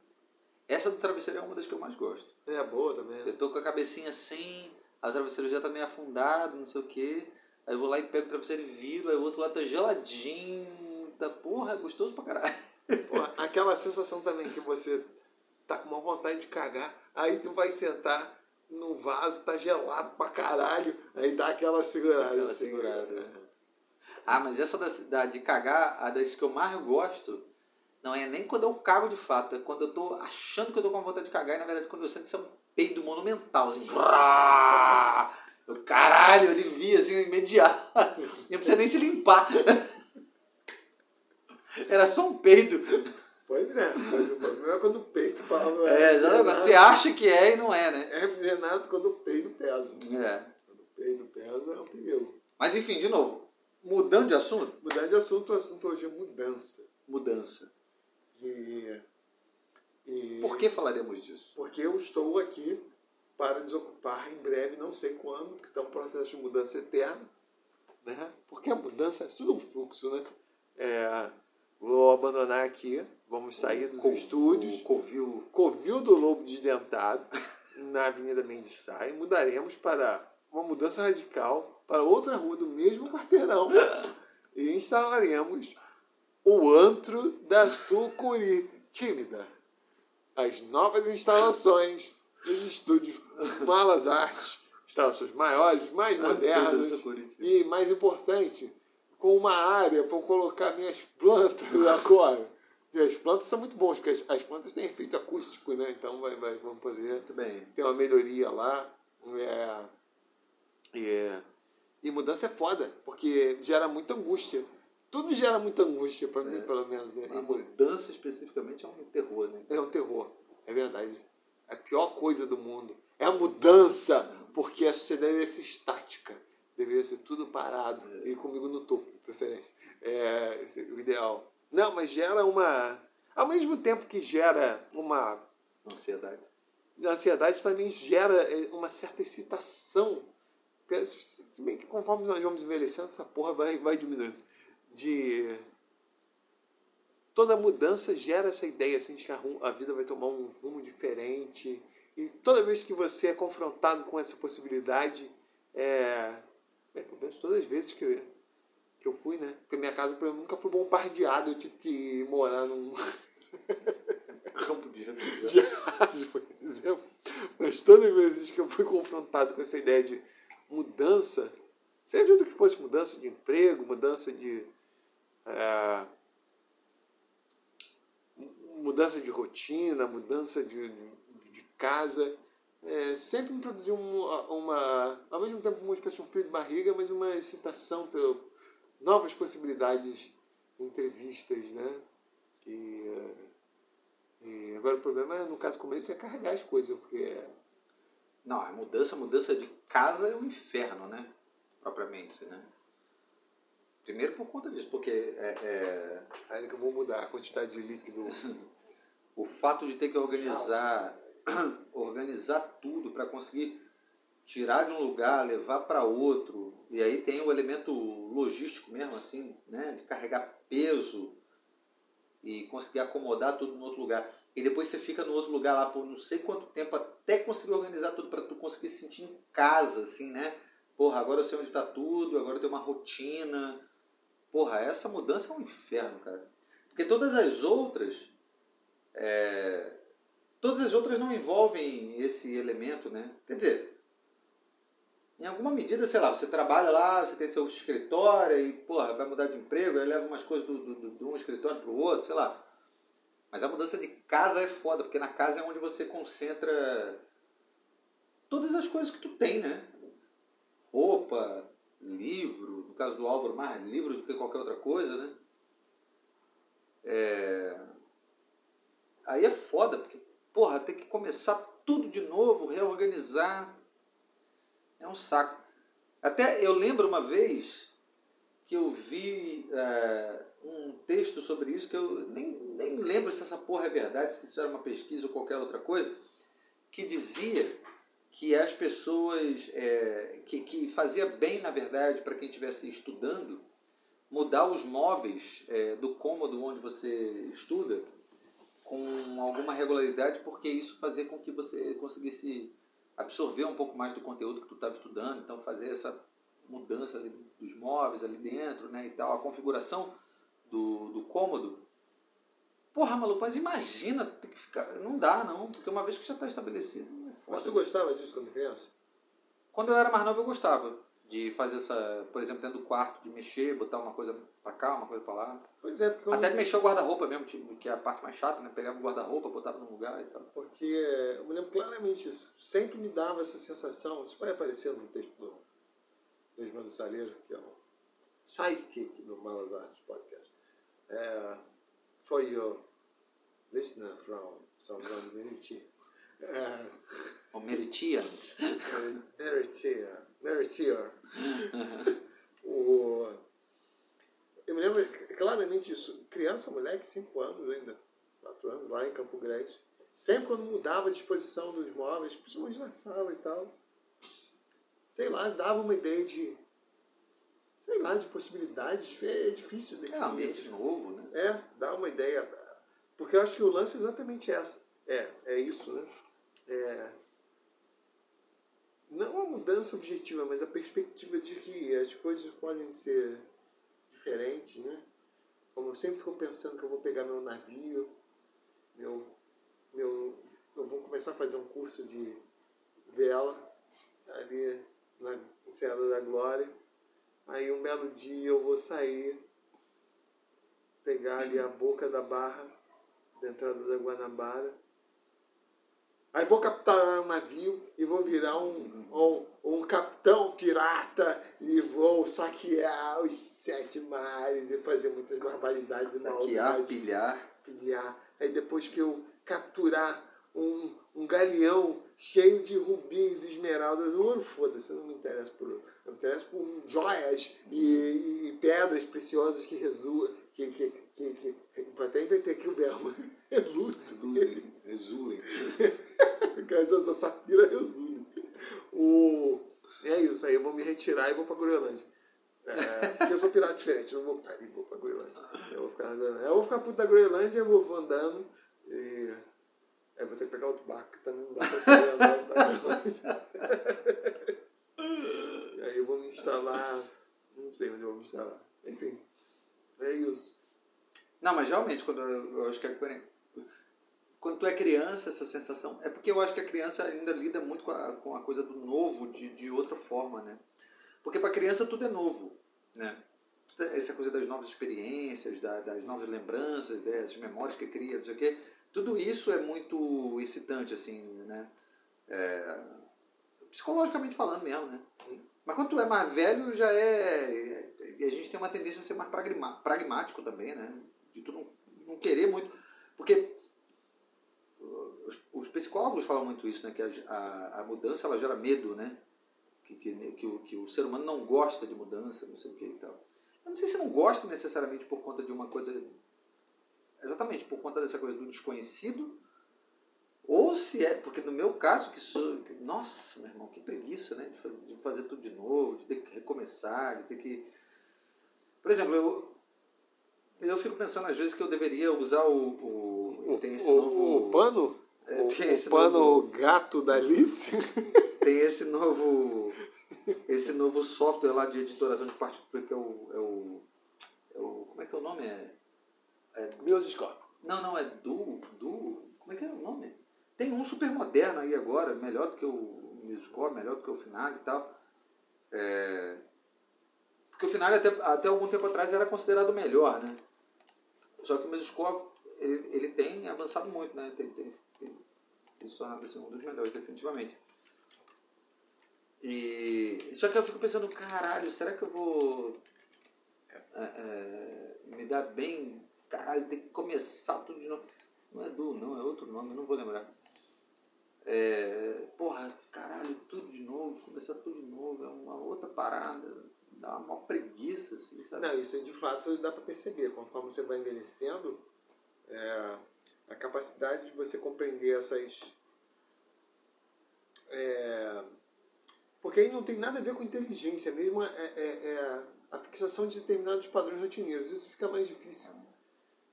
Essa do travesseiro é uma das que eu mais gosto. É boa também. Eu tô com a cabecinha assim, a travesseiro já tá meio afundado, não sei o quê. Aí eu vou lá e pego o travesseiro e viro, aí o outro lá tá geladinho. Tá, porra, é gostoso pra caralho. Porra, aquela sensação também que você tá com uma vontade de cagar, aí tu vai sentar no vaso, tá gelado pra caralho, aí dá aquela segurada. Aquela assim, segurada. Né? Ah, mas essa da, da, de cagar, a das que eu mais gosto, não é nem quando eu cago de fato, é quando eu tô achando que eu tô com vontade de cagar, e na verdade quando eu sinto isso é um peido monumental, assim. Eu, caralho, ele via assim, imediato. <laughs> Não precisa nem se limpar. Era só um peido. Pois é, o problema é quando o peito fala. É, exatamente. Você acha que é e não é, né? É Renato quando o peito pesa. É. Quando o peito pesa, é um perigo. Mas enfim, de novo, mudando de assunto? Mudando de assunto, o assunto hoje é mudança. Mudança. E, e, Por que falaremos disso? Porque eu estou aqui para desocupar em breve, não sei quando, porque está um processo de mudança eterna. Né? Porque a mudança é tudo um fluxo, né? É, vou abandonar aqui Vamos sair dos estúdios. Covil. Covil do Lobo Desdentado, <laughs> na Avenida Mendissai. Mudaremos para uma mudança radical para outra rua do mesmo quarteirão. <laughs> e instalaremos o antro da Sucuri Tímida. As novas instalações dos estúdios Malas Artes, instalações maiores, mais modernas e, mais importante, com uma área para colocar minhas plantas <laughs> agora. E as plantas são muito boas, porque as, as plantas têm efeito acústico, né? Então vai, vai, vamos poder ter uma melhoria lá. É, é, e mudança é foda, porque gera muita angústia. Tudo gera muita angústia para é. mim, pelo menos. Né? A mudança especificamente é um terror, né? É um terror, é verdade. É a pior coisa do mundo. É a mudança, porque a sociedade deveria ser estática. Deveria ser tudo parado. É. E comigo no topo, de preferência. É, é o ideal. Não, mas gera uma. Ao mesmo tempo que gera uma. Ansiedade. A ansiedade também gera é, uma certa excitação. Se bem que conforme nós vamos envelhecendo, essa porra vai, vai diminuindo. De. Toda mudança gera essa ideia assim, de que a vida vai tomar um rumo diferente. E toda vez que você é confrontado com essa possibilidade, é, é pelo menos todas as vezes que que eu fui, né? Porque minha casa nunca foi bombardeada, eu tive que morar num <laughs> campo de jazz, por exemplo. Mas todas as vezes que eu fui confrontado com essa ideia de mudança, seja do que fosse mudança de emprego, mudança de. É, mudança de rotina, mudança de, de, de casa, é, sempre me produziu uma, uma, ao mesmo tempo uma espécie de um frio de barriga, mas uma excitação pelo, novas possibilidades entrevistas, né? E, e agora o problema, é, no caso como esse, é carregar as coisas, porque... Não, a mudança, a mudança de casa é um inferno, né? Propriamente, né? Primeiro por conta disso, porque é... é... Aí que eu vou mudar a quantidade de líquido <laughs> o fato de ter que organizar, <coughs> organizar tudo para conseguir tirar de um lugar, levar para outro, e aí tem o elemento logístico mesmo, assim, né, de carregar peso e conseguir acomodar tudo no outro lugar. E depois você fica no outro lugar lá por não sei quanto tempo até conseguir organizar tudo para tu conseguir se sentir em casa, assim, né? Porra, agora eu sei onde está tudo, agora eu tenho uma rotina. Porra, essa mudança é um inferno, cara. Porque todas as outras. É, todas as outras não envolvem esse elemento, né? Quer dizer, em alguma medida, sei lá, você trabalha lá, você tem seu escritório e, porra, vai mudar de emprego, aí leva umas coisas do, do, de um escritório para o outro, sei lá. Mas a mudança de casa é foda, porque na casa é onde você concentra todas as coisas que tu tem, né? Roupa, livro, no caso do Álvaro, mais livro do que qualquer outra coisa, né? É... Aí é foda, porque, porra, tem que começar tudo de novo, reorganizar é um saco. Até eu lembro uma vez que eu vi é, um texto sobre isso, que eu nem, nem lembro se essa porra é verdade, se isso era uma pesquisa ou qualquer outra coisa, que dizia que as pessoas, é, que, que fazia bem, na verdade, para quem estivesse estudando, mudar os móveis é, do cômodo onde você estuda com alguma regularidade, porque isso fazia com que você conseguisse absorver um pouco mais do conteúdo que tu estava estudando, então fazer essa mudança dos móveis ali dentro, né, e tal, a configuração do, do cômodo. Porra, maluco, mas imagina, tem que ficar, não dá não, porque uma vez que já está estabelecido, é Mas tu gostava disso quando criança? Quando eu era mais novo eu gostava de fazer essa, por exemplo, dentro do quarto, de mexer, botar uma coisa para cá, uma coisa para lá. Pois é, porque Até de mexer o guarda-roupa mesmo, tipo, que é a parte mais chata, né? Pegava o guarda-roupa, botava no lugar e tal. Porque eu me lembro claramente isso. Sempre me dava essa sensação, isso vai aparecer no texto do Desmando Saleiro, que é o sidekick do Malas Artes Podcast. É, for your listener from some community. É, O Meritians. Meritia. Meritia. O, eu me lembro claramente isso. Criança, moleque, 5 anos ainda, 4 anos, lá em Campo Grande. Sempre quando mudava a disposição dos móveis, principalmente na sala e tal, sei lá, dava uma ideia de. Sei lá, de possibilidades. É difícil É definir. ambiente essas novo, né? é, dá uma ideia. Porque eu acho que o lance é exatamente essa. É, é isso, né? É, não uma mudança objetiva, mas a perspectiva de que as coisas podem ser diferentes, né? Como eu sempre fico pensando que eu vou pegar meu navio, meu, meu, eu vou começar a fazer um curso de vela ali na Enseada da Glória. Aí um belo dia eu vou sair, pegar ali a boca da barra da entrada da Guanabara. Aí vou capturar um navio e vou virar um, um, um capitão pirata e vou saquear os sete mares e fazer muitas barbaridades Saquear, maldades pilhar. pilhar. Aí depois que eu capturar um, um galeão cheio de rubins, esmeraldas, ouro, foda-se, eu não me interessa por ouro. Eu me interesso por joias e, e pedras preciosas que resumam. Que, que, que, que, até inventei aqui o verbo. <laughs> Reluzem. <laughs> Exulem. Essa safira resume. O... É isso, aí eu vou me retirar e vou pra Groenlândia. É, porque eu sou pirata diferente, não vou pra, vou pra Groenlândia. Eu vou ficar na Groenlândia. Eu vou ficar puto da Groenlândia, eu vou, andando e. Aí eu vou ter que pegar outro barco, que também não dá pra sair da Groenlândia. E aí eu vou me instalar. Não sei onde eu vou me instalar. Enfim, é isso. Não, mas realmente, quando eu, eu acho que é quando, quando tu é criança, essa sensação. É porque eu acho que a criança ainda lida muito com a, com a coisa do novo de, de outra forma, né? Porque para criança tudo é novo, né? Essa coisa das novas experiências, da, das novas lembranças, das memórias que cria, não sei o quê. Tudo isso é muito excitante, assim, né? É, psicologicamente falando mesmo, né? Mas quando tu é mais velho, já é. E a gente tem uma tendência a ser mais pragmático também, né? De tu não, não querer muito. Porque os, os psicólogos falam muito isso, né? Que a, a, a mudança ela gera medo, né? Que, que, que, o, que o ser humano não gosta de mudança, não sei o que e tal. Eu não sei se não gosta necessariamente por conta de uma coisa exatamente por conta dessa coisa do desconhecido, ou se é, porque no meu caso, que sou. Nossa, meu irmão, que preguiça, né? De fazer, de fazer tudo de novo, de ter que recomeçar, de ter que. Por exemplo, eu, eu fico pensando às vezes que eu deveria usar o. o tem esse o, novo. o pano? O, o pano novo- gato da Alice? <laughs> Tem esse novo. Esse novo software lá de editoração de partitura que é o. É o, é o como é que é o nome? É, é Musicop. Não, não, é do. do como é que é o nome? Tem um super moderno aí agora, melhor do que o Musicor, melhor do que o Final e tal. É, porque o Final até, até algum tempo atrás era considerado o melhor, né? Só que o Musicor, ele, ele tem avançado muito, né? Tem, tem, se tornado assim, um dos melhores, definitivamente. E, só que eu fico pensando, caralho, será que eu vou é, é, me dar bem? Caralho, tem que começar tudo de novo. Não é Du, não, é outro nome, eu não vou lembrar. É, porra, caralho, tudo de novo, começar tudo de novo, é uma outra parada, dá uma preguiça, assim, sabe? Não, isso de fato dá para perceber. Conforme você vai envelhecendo, é, a capacidade de você compreender essas. é, porque aí não tem nada a ver com inteligência, mesmo é, é- é a fixação de determinados padrões rotineiros. Isso fica mais difícil.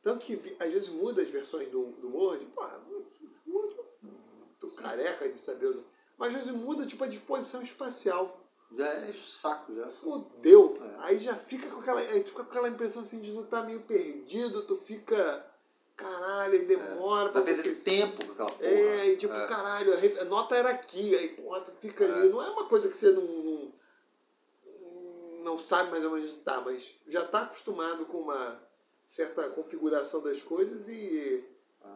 Tanto que às vezes muda as versões do, do Word. Pô, tô careca de saber usar. Mas às vezes muda tipo a disposição espacial. Já é saco, já. Fudeu. É. Aí já fica com aquela. Aí tu fica com aquela impressão assim de tu tá meio perdido, tu fica. Caralho, aí demora Tá pra você. perdendo tempo com aquela porra. É, e tipo, É. caralho, a nota era aqui, aí porra, tu fica É. ali. Não é uma coisa que você não, não, não sabe mais ou menos onde tá, mas já tá acostumado com uma certa configuração das coisas e.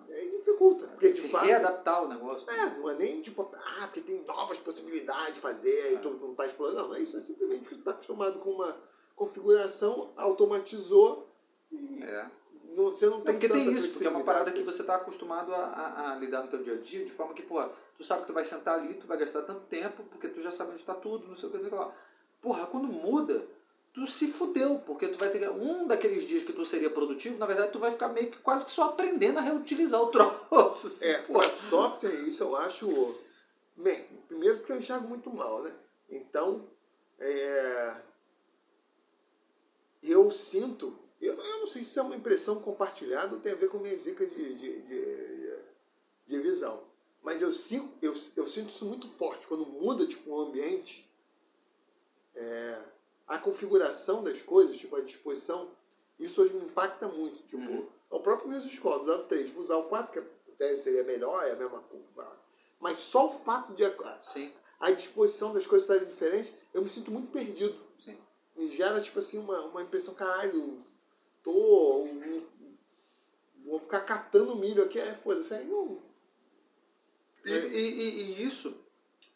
Aí dificulta. Porque de fato. readaptar o negócio. É, não é nem tipo, ah, porque tem novas possibilidades de fazer, aí tu não tá explorando. Não, é isso, é simplesmente que tu tá acostumado com uma configuração, automatizou e É. não- você não Não, tem porque tem isso, porque é uma parada que você está acostumado a, a, a lidar no teu dia a dia, de forma que, porra, tu sabe que tu vai sentar ali, tu vai gastar tanto tempo, porque tu já sabe onde está tudo, não sei o que, lá. Porra, quando muda, tu se fudeu, porque tu vai ter um daqueles dias que tu seria produtivo, na verdade tu vai ficar meio que quase que só aprendendo a reutilizar o <laughs> troço. Assim, É, porra. software, isso eu acho. Bem, primeiro porque eu enxergo muito mal, né? Então, é, eu sinto. Eu, eu não sei se é uma impressão compartilhada ou tem a ver com minha zica de, de, de, de visão. Mas eu sinto, eu, eu sinto isso muito forte. Quando muda tipo, o ambiente, é, a configuração das coisas, tipo, a disposição, isso hoje me impacta muito. Tipo, Uhum. o próprio Music Score, usar o 3, vou usar o 4, que a tese seria melhor, é a mesma coisa. Mas só o fato de a, Sim, a disposição das coisas estarem diferentes, eu me sinto muito perdido. sim. Me gera, tipo assim, uma, uma impressão, caralho, tô. Vou ficar catando milho aqui, é, foda-se, aí não. E, e- e- e isso,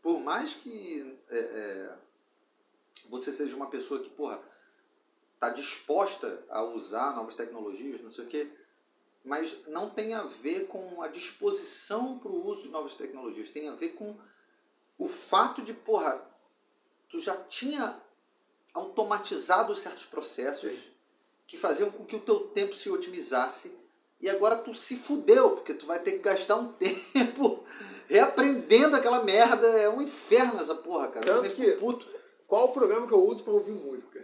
por mais que é, é, você seja uma pessoa que, porra, tá disposta a usar novas tecnologias, não sei o quê, mas não tem a ver com a disposição para o uso de novas tecnologias, tem a ver com o fato de, porra, tu já tinha automatizado certos processos Sim. Que faziam com que o teu tempo se otimizasse e agora tu se fudeu, porque tu vai ter que gastar um <laughs> tempo reaprendendo aquela merda. É um inferno essa porra, cara. Eu Tanto também que- fico puto. Qual o programa que eu uso para ouvir música?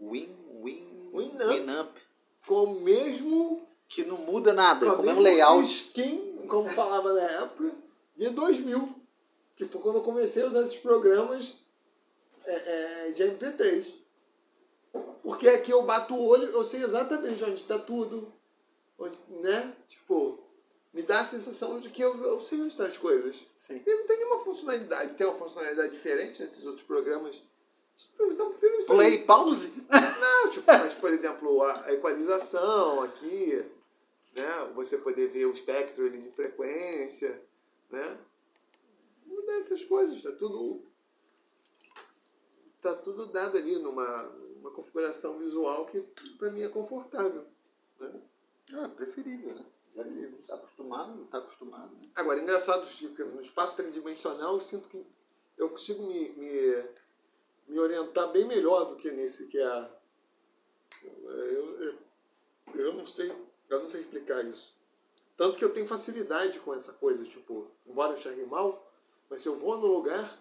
Win, win, Winamp. Winamp. Com o mesmo. Que não muda nada, Com é o o mesmo mesmo layout. skin, como falava na época, de 2000. Que foi quando eu comecei a usar esses programas é, é, de MP3. Porque aqui eu bato o olho, eu sei exatamente onde está tudo. Onde, né? Tipo, me dá a sensação de que eu, eu sei onde estão as coisas. Sim. E não tem nenhuma funcionalidade. Tem uma funcionalidade diferente nesses outros programas. Então, prefiro isso. Play, pause. <laughs> Não, tipo, mas, por exemplo, a equalização aqui, né? Você poder ver o espectro ali de frequência, né? Mudar essas coisas, tá tudo. Tá tudo dado ali numa uma configuração visual que pra mim é confortável. Né? É preferível, né? Já tá acostumado, tá acostumado. Né? Agora, engraçado, Chico, no espaço tridimensional eu sinto que eu consigo me, me, me orientar bem melhor do que nesse que é Eu, eu, eu não sei, eu não sei explicar isso. Tanto que eu tenho facilidade com essa coisa, tipo, embora eu enxergue mal, mas se eu vou no lugar,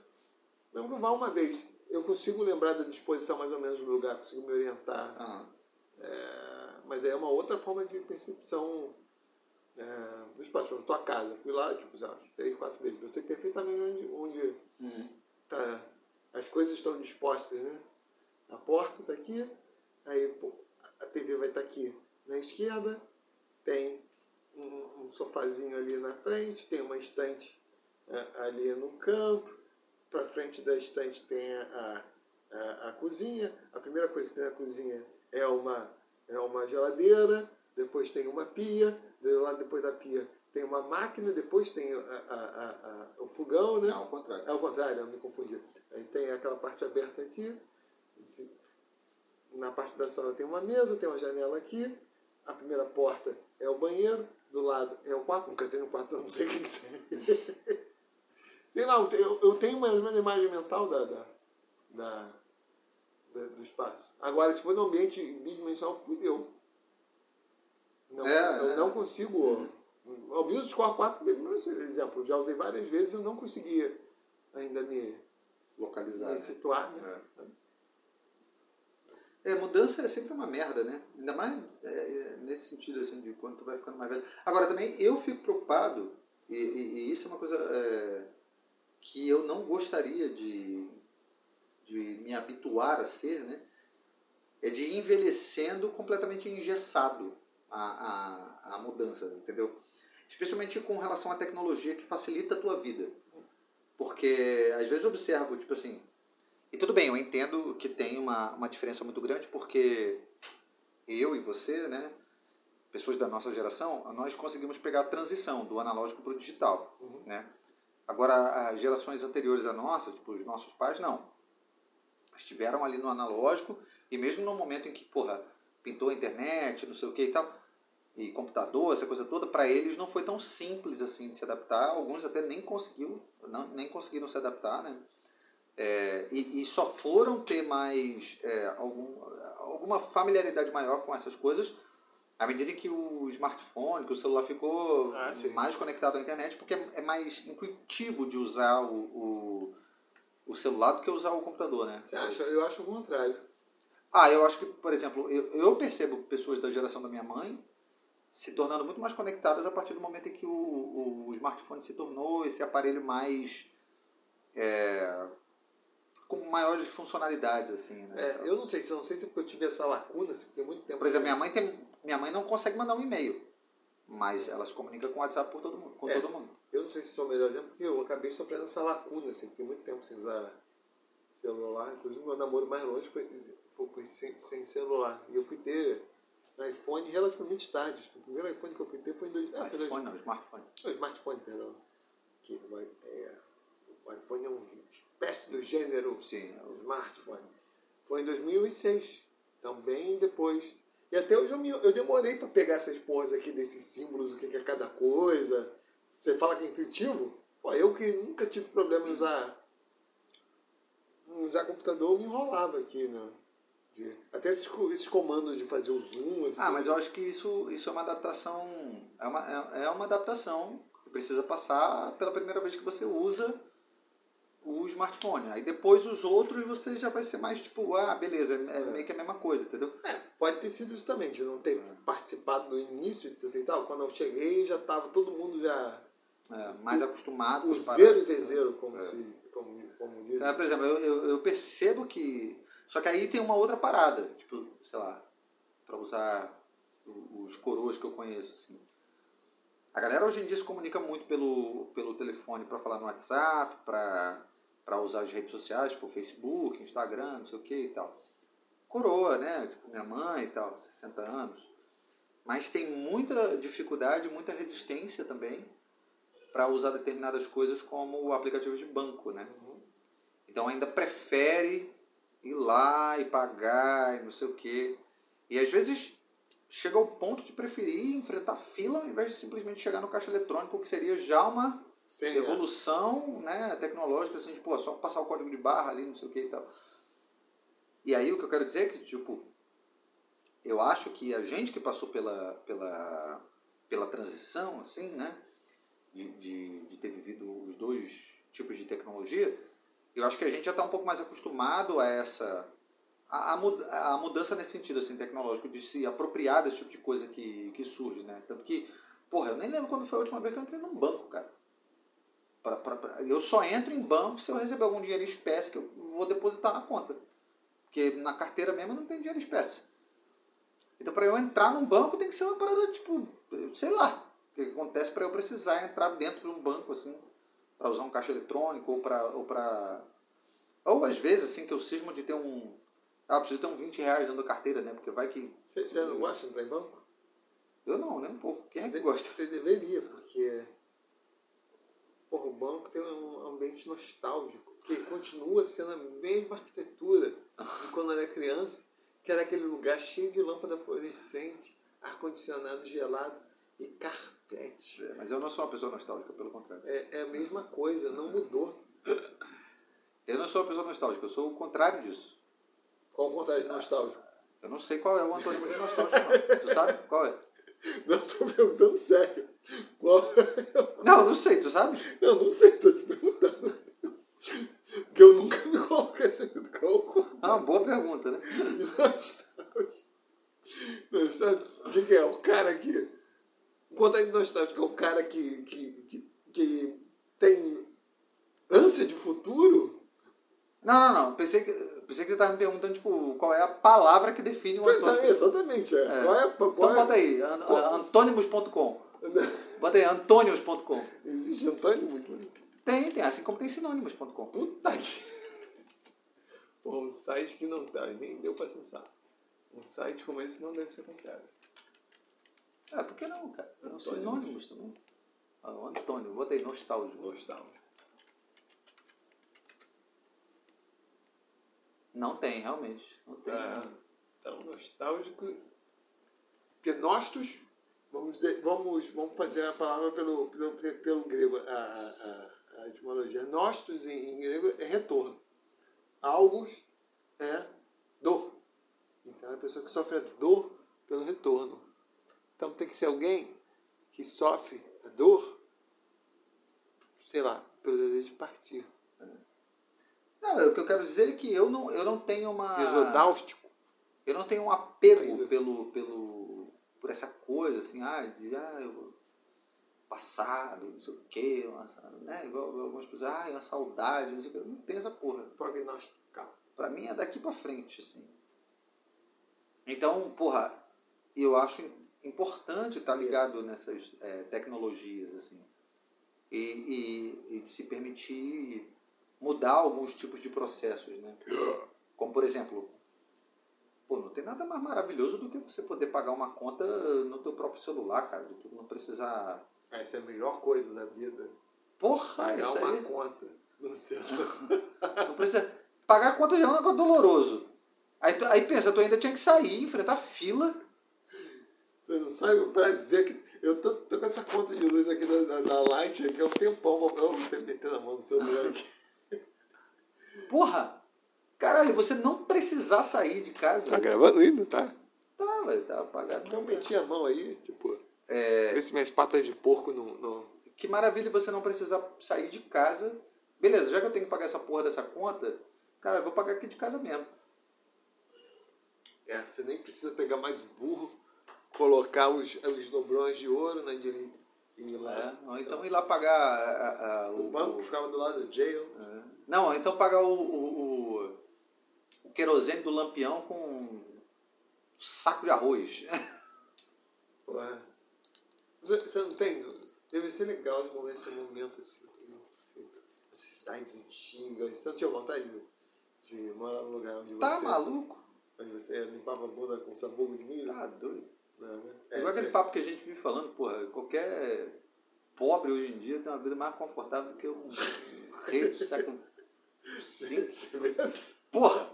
eu vá uma vez, eu consigo lembrar da disposição mais ou menos do lugar, consigo me orientar. Ah, É, mas aí é uma outra forma de percepção é, do espaço. Por exemplo, tua casa, fui lá, tipo, umas três, quatro vezes. Eu sei perfeitamente onde, onde uhum. tá, as coisas estão dispostas, né? A porta está aqui, aí pô, a TV vai estar aqui na esquerda, tem um, um sofazinho ali na frente, tem uma estante é, ali no canto, para frente da estante tem a, a, a cozinha, a primeira coisa que tem na cozinha é uma, é uma geladeira, depois tem uma pia, lá depois da pia tem uma máquina, depois tem a, a, a, o fogão, né? Não, ao contrário. É ao contrário, eu me confundi. Aí tem aquela parte aberta aqui. na parte da sala tem uma mesa, tem uma janela aqui. A primeira porta é o banheiro, do lado é o quarto. Nunca tenho um quarto, não sei o que, que tem. <laughs> sei lá, eu eu, tenho mais ou menos a imagem mental da, da, da- da- do espaço. Agora, se for no ambiente bidimensional, fudeu. Não, É, eu é. não consigo. O Music Core 4, mesmo esse exemplo, já usei várias vezes, eu não conseguia ainda me, Localizar. me né? situar. Né? É, mudança é sempre uma merda, né? Ainda mais é, é, nesse sentido, assim, de quando tu vai ficando mais velho. Agora, também, eu fico preocupado, e, e- e isso é uma coisa é, que eu não gostaria de, de me habituar a ser, né? É de ir envelhecendo completamente engessado a, a, a mudança, entendeu? Especialmente com relação à tecnologia que facilita a tua vida. Porque, às vezes, eu observo, tipo assim, e tudo bem, eu entendo que tem uma, uma diferença muito grande, porque eu e você, né, pessoas da nossa geração, nós conseguimos pegar a transição do analógico para o digital. Né? Agora, as gerações anteriores à nossa, tipo os nossos pais, não. Estiveram ali no analógico, e mesmo no momento em que, porra, pintou a internet, não sei o que e tal, e computador, essa coisa toda, para eles não foi tão simples assim de se adaptar. Alguns até nem conseguiu, não, nem conseguiram se adaptar, né? É, e, e só foram ter mais é, algum, alguma familiaridade maior com essas coisas à medida que o smartphone, que o celular ficou Ah, mais conectado à internet, porque é, mais intuitivo de usar o, o, o celular do que usar o computador, né? Você acha? Eu acho o contrário. Ah, eu acho que, por exemplo, eu, eu percebo pessoas da geração da minha mãe se tornando muito mais conectadas a partir do momento em que o, o, o smartphone se tornou esse aparelho mais. É, com maiores funcionalidades, assim, né? É, eu não sei se não sei se porque eu tive essa lacuna, se tem muito tempo. Por exemplo, minha mãe, tem, minha mãe não consegue mandar um e-mail, mas ela se comunica com o WhatsApp por todo mundo, com É. todo mundo. Eu não sei se sou o melhor exemplo, porque eu acabei sofrendo essa lacuna, assim, fiquei muito tempo sem usar celular. Inclusive, meu namoro mais longe foi, foi, sem, sem celular. E eu fui ter iPhone relativamente tarde. O primeiro iPhone que eu fui ter foi em dois, ah, foi dois, iPhone não, smartphone. o smartphone, perdão. Que é, o iPhone é uma espécie do gênero Sim. o smartphone. Foi em 2006, então bem depois. E até hoje eu, me, eu demorei para pegar essas porras aqui desses símbolos, o que é cada coisa. Você fala que é intuitivo? Pô, eu que nunca tive problema em usar, usar computador, eu me enrolava aqui, né? De- até esses, esses comandos de fazer o zoom, assim. Ah, mas eu acho que isso, isso é uma adaptação. É uma, é, é uma adaptação que precisa passar pela primeira vez que você usa o smartphone. Aí depois os outros você já vai ser mais tipo, ah, beleza, é, é meio que a mesma coisa, entendeu? É, pode ter sido isso também, de não ter participado do início de 60 e tal. Quando eu cheguei, já tava todo mundo já É, mais acostumado. o com as zero e vezeiro, como, É. se, como, como dizem. É, por exemplo, eu, eu, eu percebo que. Só que aí tem uma outra parada, tipo, sei lá, pra usar o- os coroas que eu conheço, assim. A galera hoje em dia se comunica muito pelo, pelo telefone para falar no WhatsApp, para para usar as redes sociais, tipo Facebook, Instagram, não sei o que e tal. Coroa, né? Tipo, minha mãe e tal, 60 anos. Mas tem muita dificuldade, muita resistência também para usar determinadas coisas como o aplicativo de banco, né? Então ainda prefere ir lá e pagar e não sei o quê. E às vezes chega ao ponto de preferir enfrentar fila ao invés de simplesmente chegar no caixa eletrônico, que seria já uma Sim, é. evolução né, tecnológica, assim, tipo, ó, só passar o código de barra ali, não sei o que e tal. E aí o que eu quero dizer é que, tipo, eu acho que a gente que passou pela, pela, pela transição, assim, né? De, de, de ter vivido os dois tipos de tecnologia, eu acho que a gente já está um pouco mais acostumado a essa a, a, mudança nesse sentido assim tecnológico de se apropriar desse tipo de coisa que, que surge né tanto que porra eu nem lembro quando foi a última vez que eu entrei num banco cara pra, pra, pra, eu só entro em banco se eu receber algum dinheiro em espécie que eu vou depositar na conta porque na carteira mesmo não tem dinheiro em espécie então para eu entrar num banco tem que ser uma parada tipo sei lá o que acontece para eu precisar entrar dentro de um banco assim para usar um caixa eletrônico ou para ou para ou às vezes assim que eu cismo de ter um ah, preciso ter um 20 reais dentro da carteira, né? Porque vai que. Você não gosta de entrar em banco? Eu não, nem um pouco. Quem é que gosta? Você deveria, porque. Porra, o banco tem um ambiente nostálgico, que continua sendo a mesma arquitetura de quando eu era criança, que era aquele lugar cheio de lâmpada fluorescente, ar-condicionado gelado e carpete. É, mas eu não sou uma pessoa nostálgica, pelo contrário. É, é a mesma coisa, não mudou. <laughs> eu não sou uma pessoa nostálgica, eu sou o contrário disso. Qual o contrário de nostálgico? Eu não sei qual é o antônimo de nostálgico, não. Tu sabe qual é? <laughs> Não, tô perguntando sério. Qual é <laughs> Não, não sei, tu sabe? Não, não sei, tô te perguntando. Porque eu nunca me coloquei essa qual Ah, boa pergunta, né? Nostálgico. Nostálgico. O que, que é? O cara que. O contrário de nostálgico é o cara que, que, que, que tem ânsia de futuro? Não, não, não. Pensei que Pensei que você estava me perguntando, tipo, qual é a palavra que define o antônimo. Não, exatamente, é. é. Qual é, qual então é... aí, an antônimos.com. bota aí, antônimos.com. Existe antônimos? Tem, tem, assim como tem sinônimos.com. Puta que... <laughs> Pô, um site que não tá, nem deu pra acessar. Um site como esse não deve ser confiável. Ah, por que não, cara? Antônimos. Sinônimos também. Ah, Antônio, bota aí, nostálgico. Nostálgico. Não tem, realmente. Não tem. É, então, nostálgico. Porque nostos, vamos, vamos, vamos fazer a palavra pelo, pelo, pelo grego, a, a, a etimologia. Nostos em, em grego é retorno. Algos é dor. Então é a pessoa que sofre a dor pelo retorno. Então tem que ser alguém que sofre a dor, sei lá, pelo desejo de partir. Não, o que eu quero dizer é que eu não, eu não tenho uma. Exodáustico. Eu não tenho um apego pelo, pelo, por essa coisa, assim, ah, de ah, eu, passado, não sei o quê, uma, né? Igual algumas pessoas, ah, uma saudade, não sei o quê. Não tem essa porra. Prognosticar. Pra mim é daqui pra frente, assim. Então, porra, eu acho importante estar ligado nessas é, tecnologias, assim. E, e, e de se permitir mudar alguns tipos de processos, né? Como, por exemplo, pô, não tem nada mais maravilhoso do que você poder pagar uma conta no teu próprio celular, cara, de tudo não precisar... Essa é a melhor coisa da vida. Porra, pagar isso uma aí... conta no celular. <laughs> não precisa... Pagar a conta já é um negócio doloroso. Aí, tu, aí pensa, tu ainda tinha que sair, enfrentar fila. Você não sabe o prazer que... Eu tô, tô com essa conta de luz aqui da, da, da Light, eu tenho um pão, eu vou meter na mão do celular aqui. Porra! Caralho, você não precisar sair de casa. Tá gravando ainda, tá? Tá, velho, tá apagado. Então meti a mão aí, tipo. É... Vê se minhas patas de porco não, não. Que maravilha você não precisar sair de casa. Beleza, já que eu tenho que pagar essa porra dessa conta, cara, eu vou pagar aqui de casa mesmo. É, você nem precisa pegar mais burro, colocar os, os dobrões de ouro na direita. Ir lá. É, ou então ir lá pagar a, a, o, o banco que ficava do lado do jail. É. Não, então pagar o, o, o querosene do lampião com um saco de arroz. <laughs> Ué. Você não tem? Deve ser legal de mover esse momento assim. Essas cidades antigas. Você não tinha vontade de, de morar num lugar onde tá você. Tá maluco? Onde você limpava a bunda com sabugo de milho? Tá doido. Não, né? É, Igual aquele papo que a gente vive falando, porra, qualquer pobre hoje em dia tem uma vida mais confortável do que um rei do século <laughs> é verdade. Porra!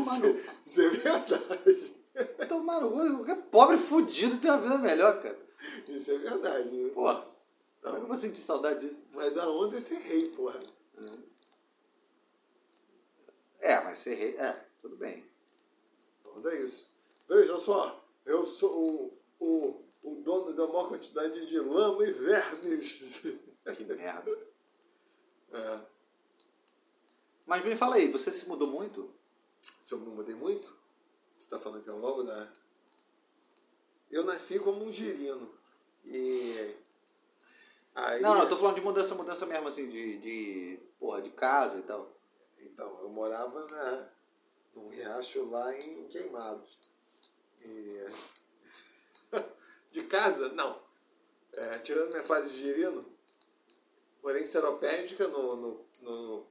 No... Isso é verdade. Toma no Qualquer pobre fudido tem uma vida melhor, cara. Isso é verdade. Né? Porra. Como é eu vou sentir saudade disso? Mas a onda é ser rei, porra. É, mas ser rei. É, tudo bem. Onda é isso. Veja só, eu sou o, o, o dono da maior quantidade de lama e vermes. Que merda. <laughs> É. Mas me fala aí, você se mudou muito? Se eu mudei muito? Você está falando que é logo da. Eu nasci como um girino. E. Aí, Não, não, eu tô falando de mudança, mudança mesmo, assim, de, de, porra, de casa e tal. Então, eu morava na, num riacho lá em Queimados. E... <laughs> de casa, não. É, tirando minha fase de girino, morei em Seropédica, no, no, no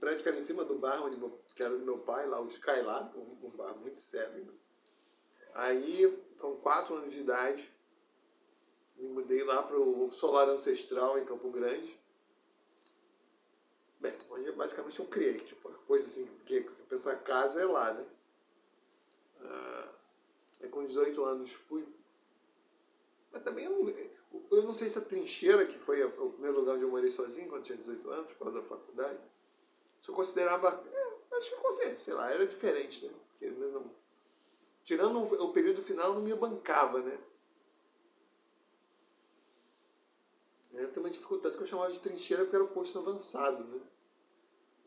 prédio que era em cima do bar, onde meu, que era do meu pai, lá o Skylab, um, um bar muito sério. Aí, com quatro anos de idade, me mudei lá para o Solar Ancestral, em Campo Grande. Bem, onde basicamente eu criei, tipo, coisa assim, porque pensar casa é lá, né? Ah, aí com 18 anos fui. Mas também eu não, eu não sei se a trincheira, que foi o primeiro lugar onde eu morei sozinho quando tinha 18 anos, por causa da faculdade, se eu considerava. É, acho que eu considerava, sei lá, era diferente, né? Porque não, tirando o período final, não me bancava, né? Era tem uma dificuldade que eu chamava de trincheira porque era o posto avançado, né?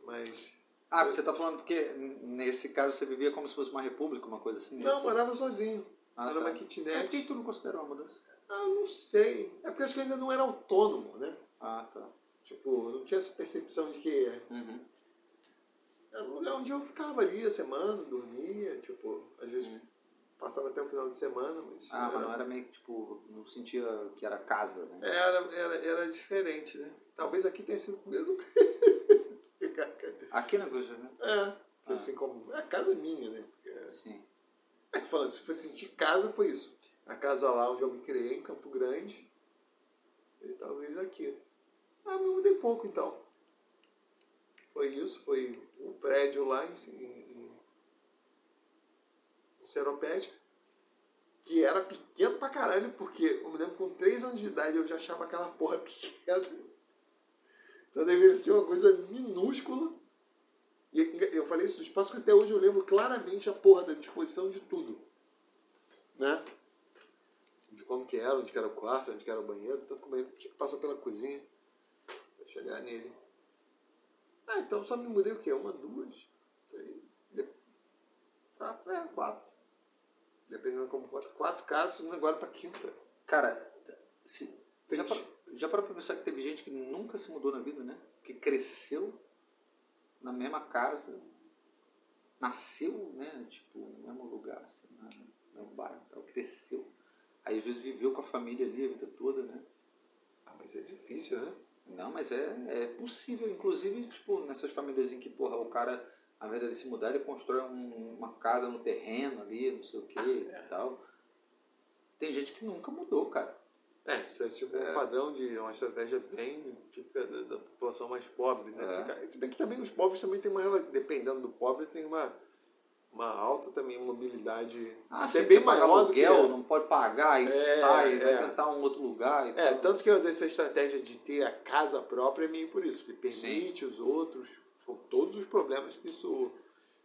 Mas. Ah, você tá falando porque nesse caso você vivia como se fosse uma república, uma coisa assim? Não, morava sozinho. Ah, era tá. uma Por kitnet. que tu não considerou uma mudança? Ah, não sei. É porque acho que eu ainda não era autônomo, né? Ah, tá. Tipo, não tinha essa percepção de que Uhum. Era um lugar onde eu ficava ali a semana, dormia, tipo, às vezes passava até o final de semana, mas. Ah, mas não era meio que, tipo, não sentia que era casa, né? Era, era, era diferente, né? Talvez aqui tenha sido o primeiro lugar. <laughs> Aqui na Cruz, né? É, porque assim como. É a casa minha, né? Porque, Sim. é, falando, se fosse sentir casa, foi isso. A casa lá onde eu me criei, em Campo Grande. E talvez aqui. Ah, me mudei pouco então. Foi isso, foi o prédio lá em, em, em Seropédica, que era pequeno pra caralho, porque eu me lembro que com 3 anos de idade eu já achava aquela porra <laughs> pequena. Então deveria ser uma coisa minúscula. E eu falei isso do espaço que até hoje eu lembro claramente a porra da disposição de tudo. Né? De como que era, onde que era o quarto, onde que era o banheiro, tanto como ele tinha que passar pela cozinha pra chegar nele. Ah, então só me mudei o quê? Uma, duas, três, quatro, é, quatro. Dependendo como quatro, quatro casas, agora pra quinta. Cara, se, já, Tem- parou, já parou pra pensar que teve gente que nunca se mudou na vida, né? Que cresceu na mesma casa, nasceu, né? Tipo, no mesmo lugar, assim, no mesmo bairro e tal, cresceu. Aí às vezes viveu com a família ali a vida toda, né? Ah, mas é difícil, né? Não, mas é, é possível, inclusive, tipo, nessas famílias em que, porra, o cara, ao invés dele se mudar, ele constrói um- uma casa no terreno ali, não sei o que e tal. Tem gente que nunca mudou, cara. É, isso é tipo um padrão de uma estratégia bem típica da, da população mais pobre, né? É. Se bem que também os pobres também tem uma, dependendo do pobre, tem uma, uma alta também mobilidade. Ah, você é bem pagar maior do que. aluguel, não pode pagar, e É, sai, vai é. tentar um outro lugar e É, tanto que eu dessa estratégia de ter a casa própria é meio por isso, que permite os outros, são todos os problemas que isso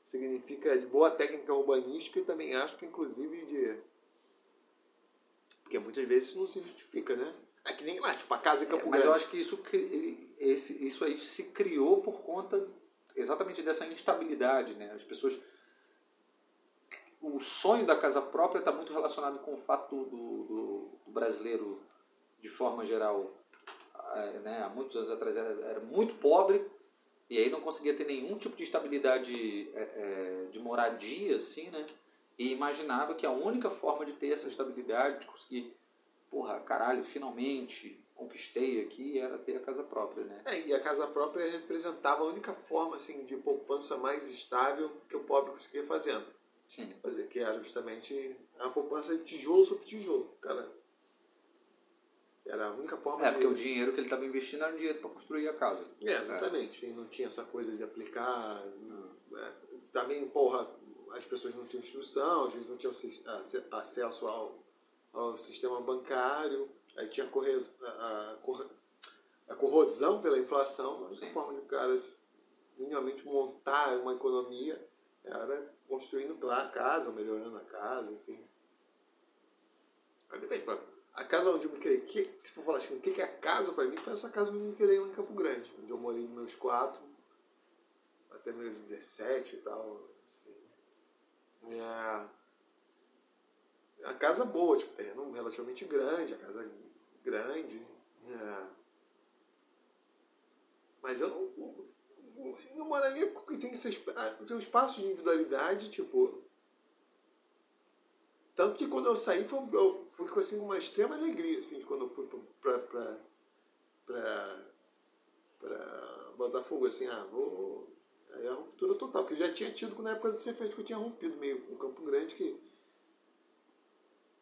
significa de boa técnica urbanística e também acho que inclusive de. Porque muitas vezes isso não se justifica, né? É que nem lá, tipo, a casa em Campo É, mas Grande. eu acho que isso, esse, isso aí se criou por conta exatamente dessa instabilidade, né? As pessoas... O sonho da casa própria está muito relacionado com o fato do, do, do brasileiro, de forma geral, eh, né? há muitos anos atrás era, era muito pobre e aí não conseguia ter nenhum tipo de estabilidade eh, de moradia, assim, né? E imaginava que a única forma de ter essa estabilidade, de conseguir porra, caralho, finalmente conquistei aqui, era ter a casa própria, né? É, e a casa própria representava a única forma assim, de poupança mais estável que o pobre conseguia fazendo. Sim. Fazer, que era justamente a poupança de tijolo sobre tijolo. Cara, era a única forma É, de... porque o dinheiro que ele estava investindo era dinheiro para construir a casa. É, exatamente. E não tinha essa coisa de aplicar. né? Também, porra, as pessoas não tinham instrução, às vezes não tinham ace- ace- acesso ao, ao sistema bancário, aí tinha a, a corrosão pela inflação. A única forma de o cara minimamente montar uma economia era construindo cla- casa, melhorando a casa, enfim. Depende, pra- a casa onde eu me criei, que, se for falar assim, o que é a casa pra mim, foi essa casa onde eu me criei lá em Campo Grande, onde eu morei nos meus quatro, até meus 17 e tal, assim. A casa boa, tipo, terreno relativamente grande, a casa grande. é. Mas eu não, não, não moraria porque tem, esses, ah, tem um espaço de individualidade, tipo. Tanto que quando eu saí, foi, eu fui assim, uma extrema alegria, assim, quando eu fui pra, pra, pra, pra Botafogo, assim, ah, vou. Aí é a ruptura total, porque eu já tinha tido na época do Cefete que eu tinha rompido meio com o Campo Grande, que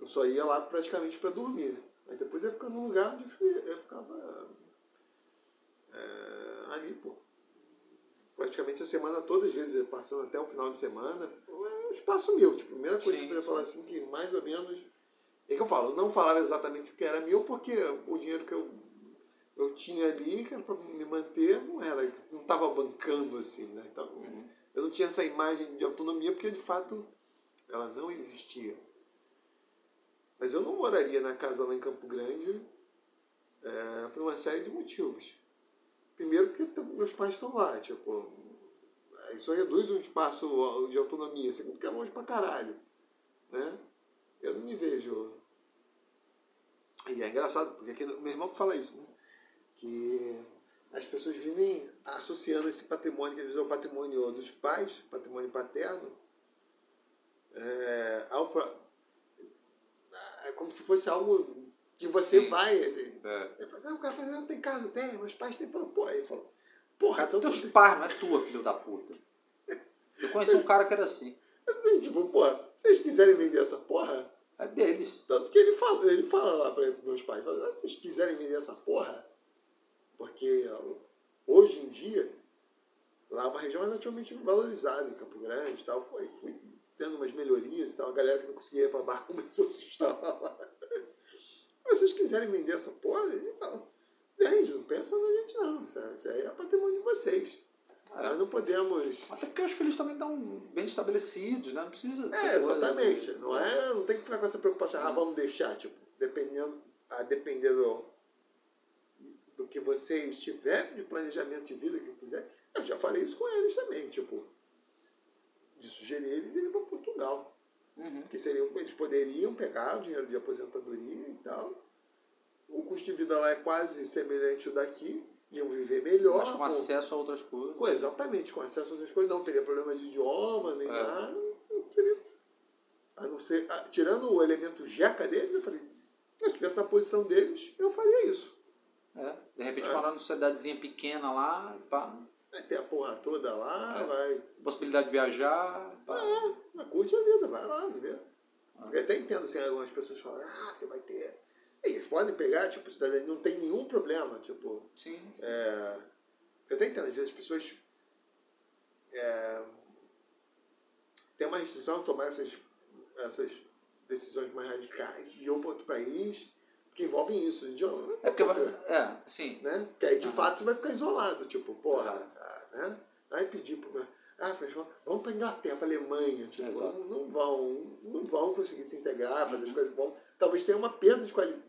eu só ia lá praticamente para dormir. Aí depois eu ia ficar num lugar onde eu ficava é, ali, pô. Praticamente a semana toda, às vezes, passando até o final de semana. É um espaço meu. Tipo, a primeira coisa Sim. que eu podia falar assim, que mais ou menos. É que eu falo, eu não falava exatamente o que era meu, porque o dinheiro que eu, eu tinha ali, que era pra me manter, não era, não estava bancando assim, né? Então, eu não tinha essa imagem de autonomia, porque de fato ela não existia. Mas eu não moraria na casa lá em Campo Grande é, por uma série de motivos. Primeiro porque meus pais estão lá, tipo, isso reduz um espaço de autonomia. Segundo que é longe pra caralho, né? Eu não me vejo... E é engraçado, porque aqui, meu irmão que fala isso, né? Que as pessoas vivem associando esse patrimônio, que eles dizem o patrimônio dos pais, patrimônio paterno, é, ao, é como se fosse algo que você Sim. vai. Assim, É. ele fala assim, ah, o cara fala, não tem casa, tem, meus pais têm. Falou, pô, ele falou, porra, Cara, então teus pais, não é tua, filho da puta. Eu conheci um cara que era assim. Tipo, porra, se vocês quiserem vender essa porra, É deles. tanto que ele fala, ele fala lá para meus pais, fala, ah, se vocês quiserem vender essa porra, porque hoje em dia, lá é uma região relativamente valorizada, em Campo Grande e tal, foi, foi tendo umas melhorias e tal, a galera que não conseguia ir para bar <laughs> começou a se instalar lá. Se vocês quiserem vender essa porra, ele fala, vende, não pensa na gente não, isso aí- isso aí é patrimônio de vocês. É. Nós não podemos... Até porque os filhos também estão bem estabelecidos, né? Não precisa. É, coisa. exatamente. Não, é, não tem que ficar com essa preocupação, ah, vamos deixar, tipo, dependendo, a depender do, do que vocês tiverem de planejamento de vida que quiser. Eu já falei isso com eles também, tipo, de sugerir eles irem para Portugal. Uhum. Que seriam, eles poderiam pegar o dinheiro de aposentadoria e tal. O custo de vida lá é quase semelhante ao daqui, iam viver melhor. Mas com com- acesso a outras coisas. com- exatamente, com acesso a outras coisas, não teria problema de idioma, nem É. nada. Não teria. A não ser, ah, tirando o elemento jeca deles, eu falei, se eu estivesse na posição deles, eu faria isso. É. De repente, É. morar numa cidadezinha pequena lá, pá. Vai ter a porra toda lá, É. vai. Possibilidade de viajar. Pá. É, curte a vida, vai lá viver. Porque até entendo assim, algumas pessoas falam, ah, porque vai ter. E eles podem pegar, tipo, cidadania, não tem nenhum problema, tipo. Sim. sim. É, eu até entendo, às vezes as pessoas é, têm uma restrição a tomar essas, essas decisões mais radicais de ir para outro país, que envolvem isso, idioma. É porque vai. É, sim. Né? Que aí de fato você vai ficar isolado, tipo, porra, ah, né? Aí pedir pro. Ah, vamos- para Inglaterra, para Alemanha, tipo, não, não vão, não vão conseguir se integrar, fazer as coisas bom. Talvez tenha uma perda de qualidade.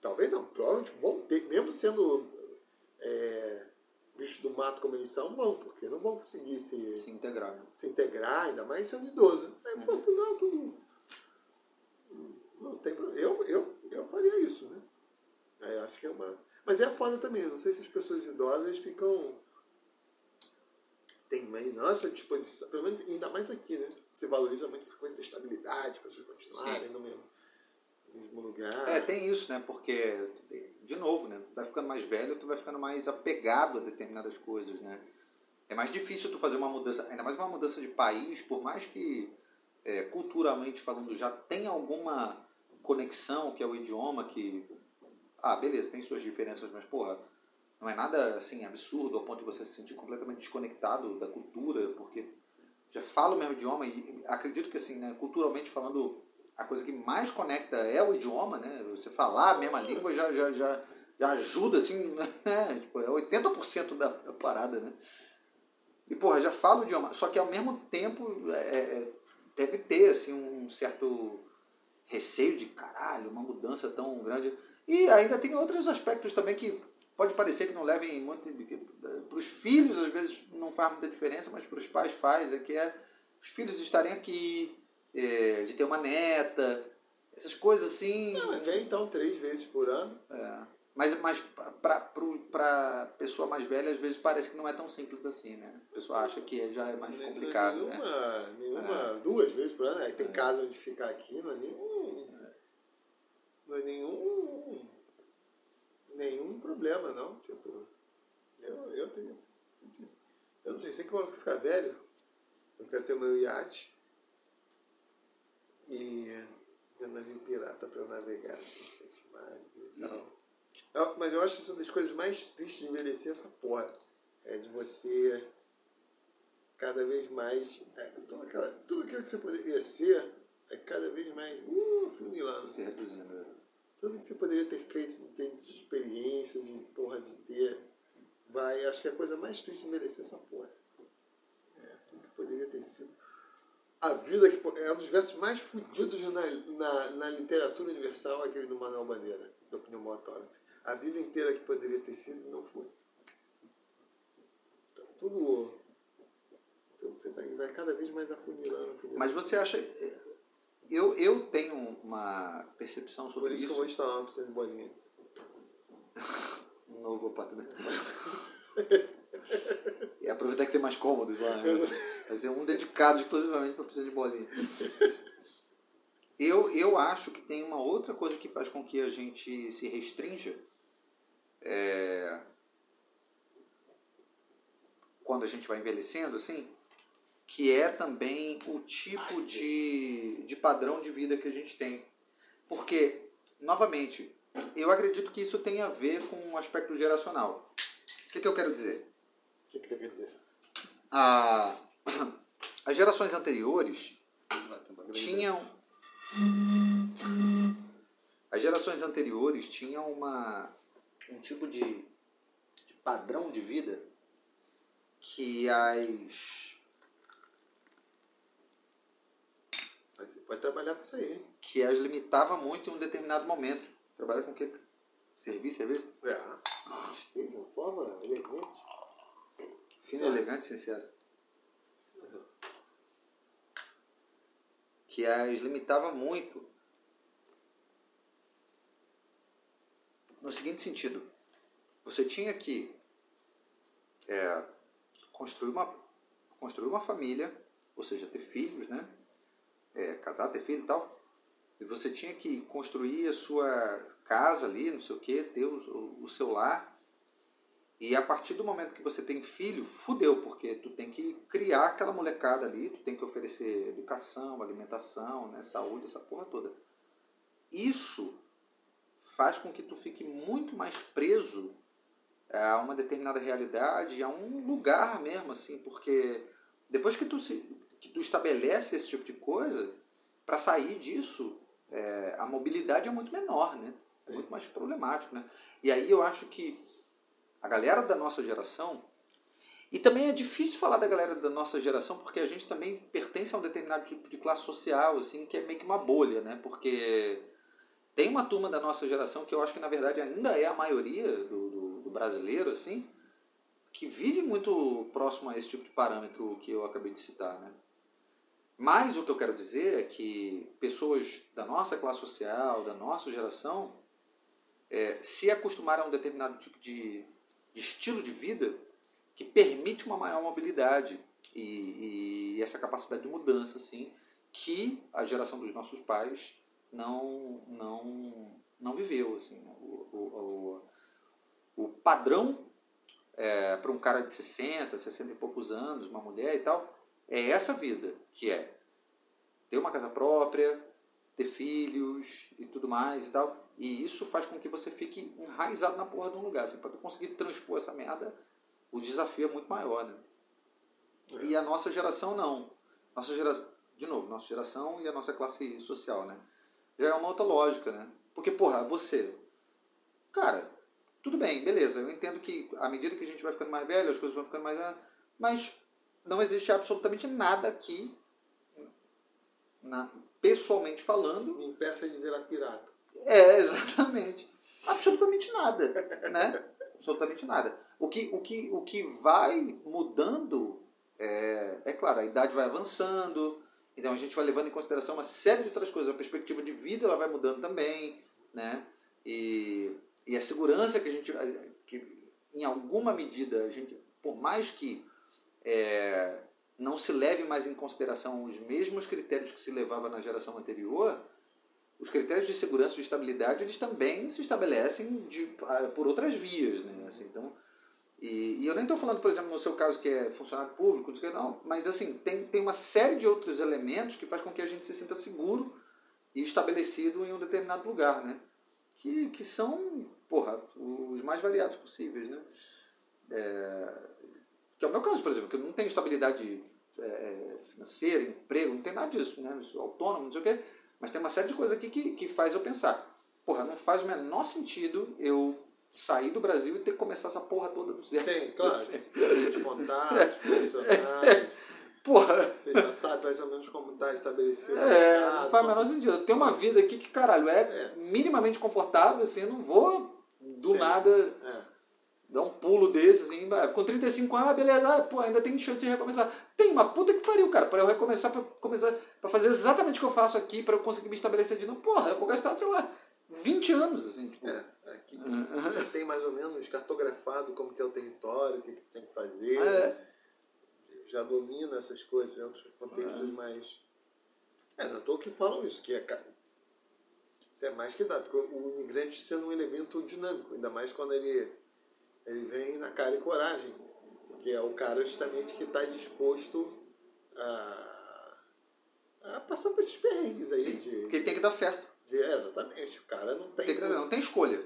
Talvez não, provavelmente vão ter, mesmo sendo é, bichos do mato como eles são, vão, porque não vão conseguir se, Se integrar. né? se integrar, ainda mais sendo idoso. É, Portugal, tudo. Não tem problema. Eu, eu, eu faria isso, né? É, acho que é uma. Mas é foda também, não sei se as pessoas idosas ficam. Tem mais nossa disposição, pelo menos ainda mais aqui, né? Se valoriza muito essa coisa da estabilidade, as pessoas continuarem no mesmo, no mesmo lugar. É, tem isso, né? Porque, de novo, né? Tu vai ficando mais velho, tu vai ficando mais apegado a determinadas coisas, né? É mais difícil tu fazer uma mudança, ainda mais uma mudança de país, por mais que é, culturalmente falando já tenha alguma conexão, que é o idioma, que. Ah, beleza, tem suas diferenças, mas porra, não é nada assim absurdo ao ponto de você se sentir completamente desconectado da cultura, porque já fala o mesmo idioma e acredito que assim, né, culturalmente falando, a coisa que mais conecta é o idioma, né? Você falar a mesma língua já, já, já, já ajuda, assim, <laughs> né? tipo, é 80% da, da parada, né? E, porra, já fala o idioma. Só que ao mesmo tempo é, é, deve ter, assim, um certo receio de caralho, uma mudança tão grande. E ainda tem outros aspectos também que pode parecer que não levem muito. Para os filhos, às vezes, não faz muita diferença, mas para os pais faz, é que é os filhos estarem aqui, é, de ter uma neta, essas coisas assim. Não, vem então três vezes por ano. É. Mas, mas para pessoa mais velha, às vezes parece que não é tão simples assim, né? A pessoa acha que já é mais Nem- complicado. Nenhuma, né? nenhuma duas vezes por ano. Aí tem casa onde ficar aqui, não é nenhum. Não é nenhum. Nenhum problema, não. Tipo, eu, eu tenho. Eu não sei, sei que eu vou ficar velho. Eu quero ter o meu iate. E meu navio pirata para eu navegar. assim, sempre mais e tal. Eu- Mas eu acho que isso é uma das coisas mais tristes de envelhecer essa porra. É de você cada vez mais. É, tudo, aquela, tudo aquilo que você poderia ser é cada vez mais uh, funilando. Se reduzindo. né? Tudo que você poderia ter feito, de ter de experiência, de porra, de ter. Vai, acho que é a coisa mais triste de envelhecer essa porra. É, tudo que poderia ter sido. A vida que é um dos versos mais fodidos na, na, na literatura universal, aquele do Manuel Bandeira, do Pneumotórax. A vida inteira que poderia ter sido não foi. Então, tudo. Então, você vai, vai cada vez mais afunilando, afunilando. Mas você acha. Eu, eu tenho uma percepção Por sobre isso, isso. que eu vou instalar uma piscina de bolinha. <laughs> Um novo apartamento. e aproveitar que tem mais cômodos lá. Né? Fazer um dedicado exclusivamente para precisar de bolinha. Eu, eu acho que tem uma outra coisa que faz com que a gente se restrinja. É, quando a gente vai envelhecendo, assim, que é também o tipo de, de padrão de vida que a gente tem. Porque, novamente, eu acredito que isso tem a ver com o aspecto geracional. O que, que eu quero dizer? O que, que você quer dizer? A, <coughs> as gerações anteriores tinham. As gerações anteriores tinham uma, um tipo de, de padrão de vida que as, você pode trabalhar com isso aí. hein? que as limitava muito em um determinado momento. Trabalha com o quê? Serviço, cerveja? É. De uma forma elegante. Fino, elegante sincero. Que as limitava muito. No seguinte sentido, você tinha que é, construir, uma, construir uma família, ou seja, ter filhos, né? É, casar, ter filho e tal. E você tinha que construir a sua casa ali, não sei o que, ter o, o, seu lar. E a partir do momento que você tem filho, fudeu, porque tu tem que criar aquela molecada ali, tu tem que oferecer educação, alimentação, né, saúde, essa porra toda. Isso faz com que tu fique muito mais preso a uma determinada realidade, a um lugar mesmo, assim, porque depois que tu, se, que tu estabelece esse tipo de coisa, para sair disso, é, a mobilidade é muito menor, né? É muito mais problemático, né? E aí eu acho que a galera da nossa geração. E também é difícil falar da galera da nossa geração porque a gente também pertence a um determinado tipo de classe social, assim, que é meio que uma bolha, né? Porque tem uma turma da nossa geração que eu acho que na verdade ainda é a maioria do, do, do brasileiro, assim, que vive muito próximo a esse tipo de parâmetro que eu acabei de citar, né? Mas o que eu quero dizer é que pessoas da nossa classe social, da nossa geração, é, se acostumaram a um determinado tipo de, de estilo de vida que permite uma maior mobilidade e, e, essa capacidade de mudança, assim, que a geração dos nossos pais não, não, não viveu. Assim, né? o, o, o, o padrão é, para um cara de 60, 60 e poucos anos, uma mulher e tal, é essa vida, que é ter uma casa própria, ter filhos e tudo mais e tal. E isso faz com que você fique enraizado na porra de um lugar. Assim, para tu conseguir transpor essa merda, o desafio é muito maior, né? É. E a nossa geração não. Nossa geração, de novo, nossa geração e a nossa classe social, né? Já é uma outra lógica, né? Porque, porra, você. Cara, tudo bem, beleza. Eu entendo que à medida que a gente vai ficando mais velho, as coisas vão ficando mais. Mas não existe absolutamente nada aqui, na, pessoalmente falando. Me impeça de virar pirata. É, exatamente. Absolutamente nada, né? Absolutamente nada. O que, o que, o que vai mudando, é, é claro, a idade vai avançando, então a gente vai levando em consideração uma série de outras coisas. A perspectiva de vida ela vai mudando também, né? E, e a segurança que a gente, que em alguma medida, a gente, por mais que é, não se leve mais em consideração os mesmos critérios que se levava na geração anterior, os critérios de segurança e de estabilidade eles também se estabelecem de, por outras vias, né? Assim, então, e, e eu nem estou falando, por exemplo, no seu caso que é funcionário público, não, mas assim, tem, tem uma série de outros elementos que faz com que a gente se sinta seguro e estabelecido em um determinado lugar, né? Que, que são, porra, os mais variados possíveis, né? É, que é o meu caso, por exemplo, que eu não tenho estabilidade é, financeira, emprego, não tem nada disso, né? Eu sou autônomo, não sei o quê, mas tem uma série de coisas aqui que, que faz eu pensar. Porra, não faz o menor sentido eu sair do Brasil e ter que começar essa porra toda do zero. Tem, <laughs> claro. Os contatos, profissionais. <laughs> Porra. Você já sabe mais ou menos como está estabelecido. É, não faz o menor sentido. Eu tenho uma vida aqui que, caralho, é, é. minimamente confortável, assim, eu não vou do Sim. nada. É Dá um pulo desse, assim, com 35 anos, ah, beleza, ah, pô, ainda tem chance de recomeçar. Tem uma puta que pariu, cara, para eu recomeçar, para começar, para fazer exatamente o que eu faço aqui, para eu conseguir me estabelecer de novo. Porra, eu vou gastar, sei lá, 20 anos, assim, tipo. É, aqui já tem mais ou menos cartografado como que é o território, o que, que você tem que fazer. É. Já domina essas coisas em outros contextos é. mais. É, não estou que falam isso, que é, cara. Isso é mais que dado, o imigrante sendo um elemento dinâmico, ainda mais quando ele ele vem na cara e coragem, porque é o cara justamente que está disposto a, a passar por esses perrengues aí. Sim, de, porque tem que dar certo. É, exatamente. O cara não tem. tem que, não tem escolha.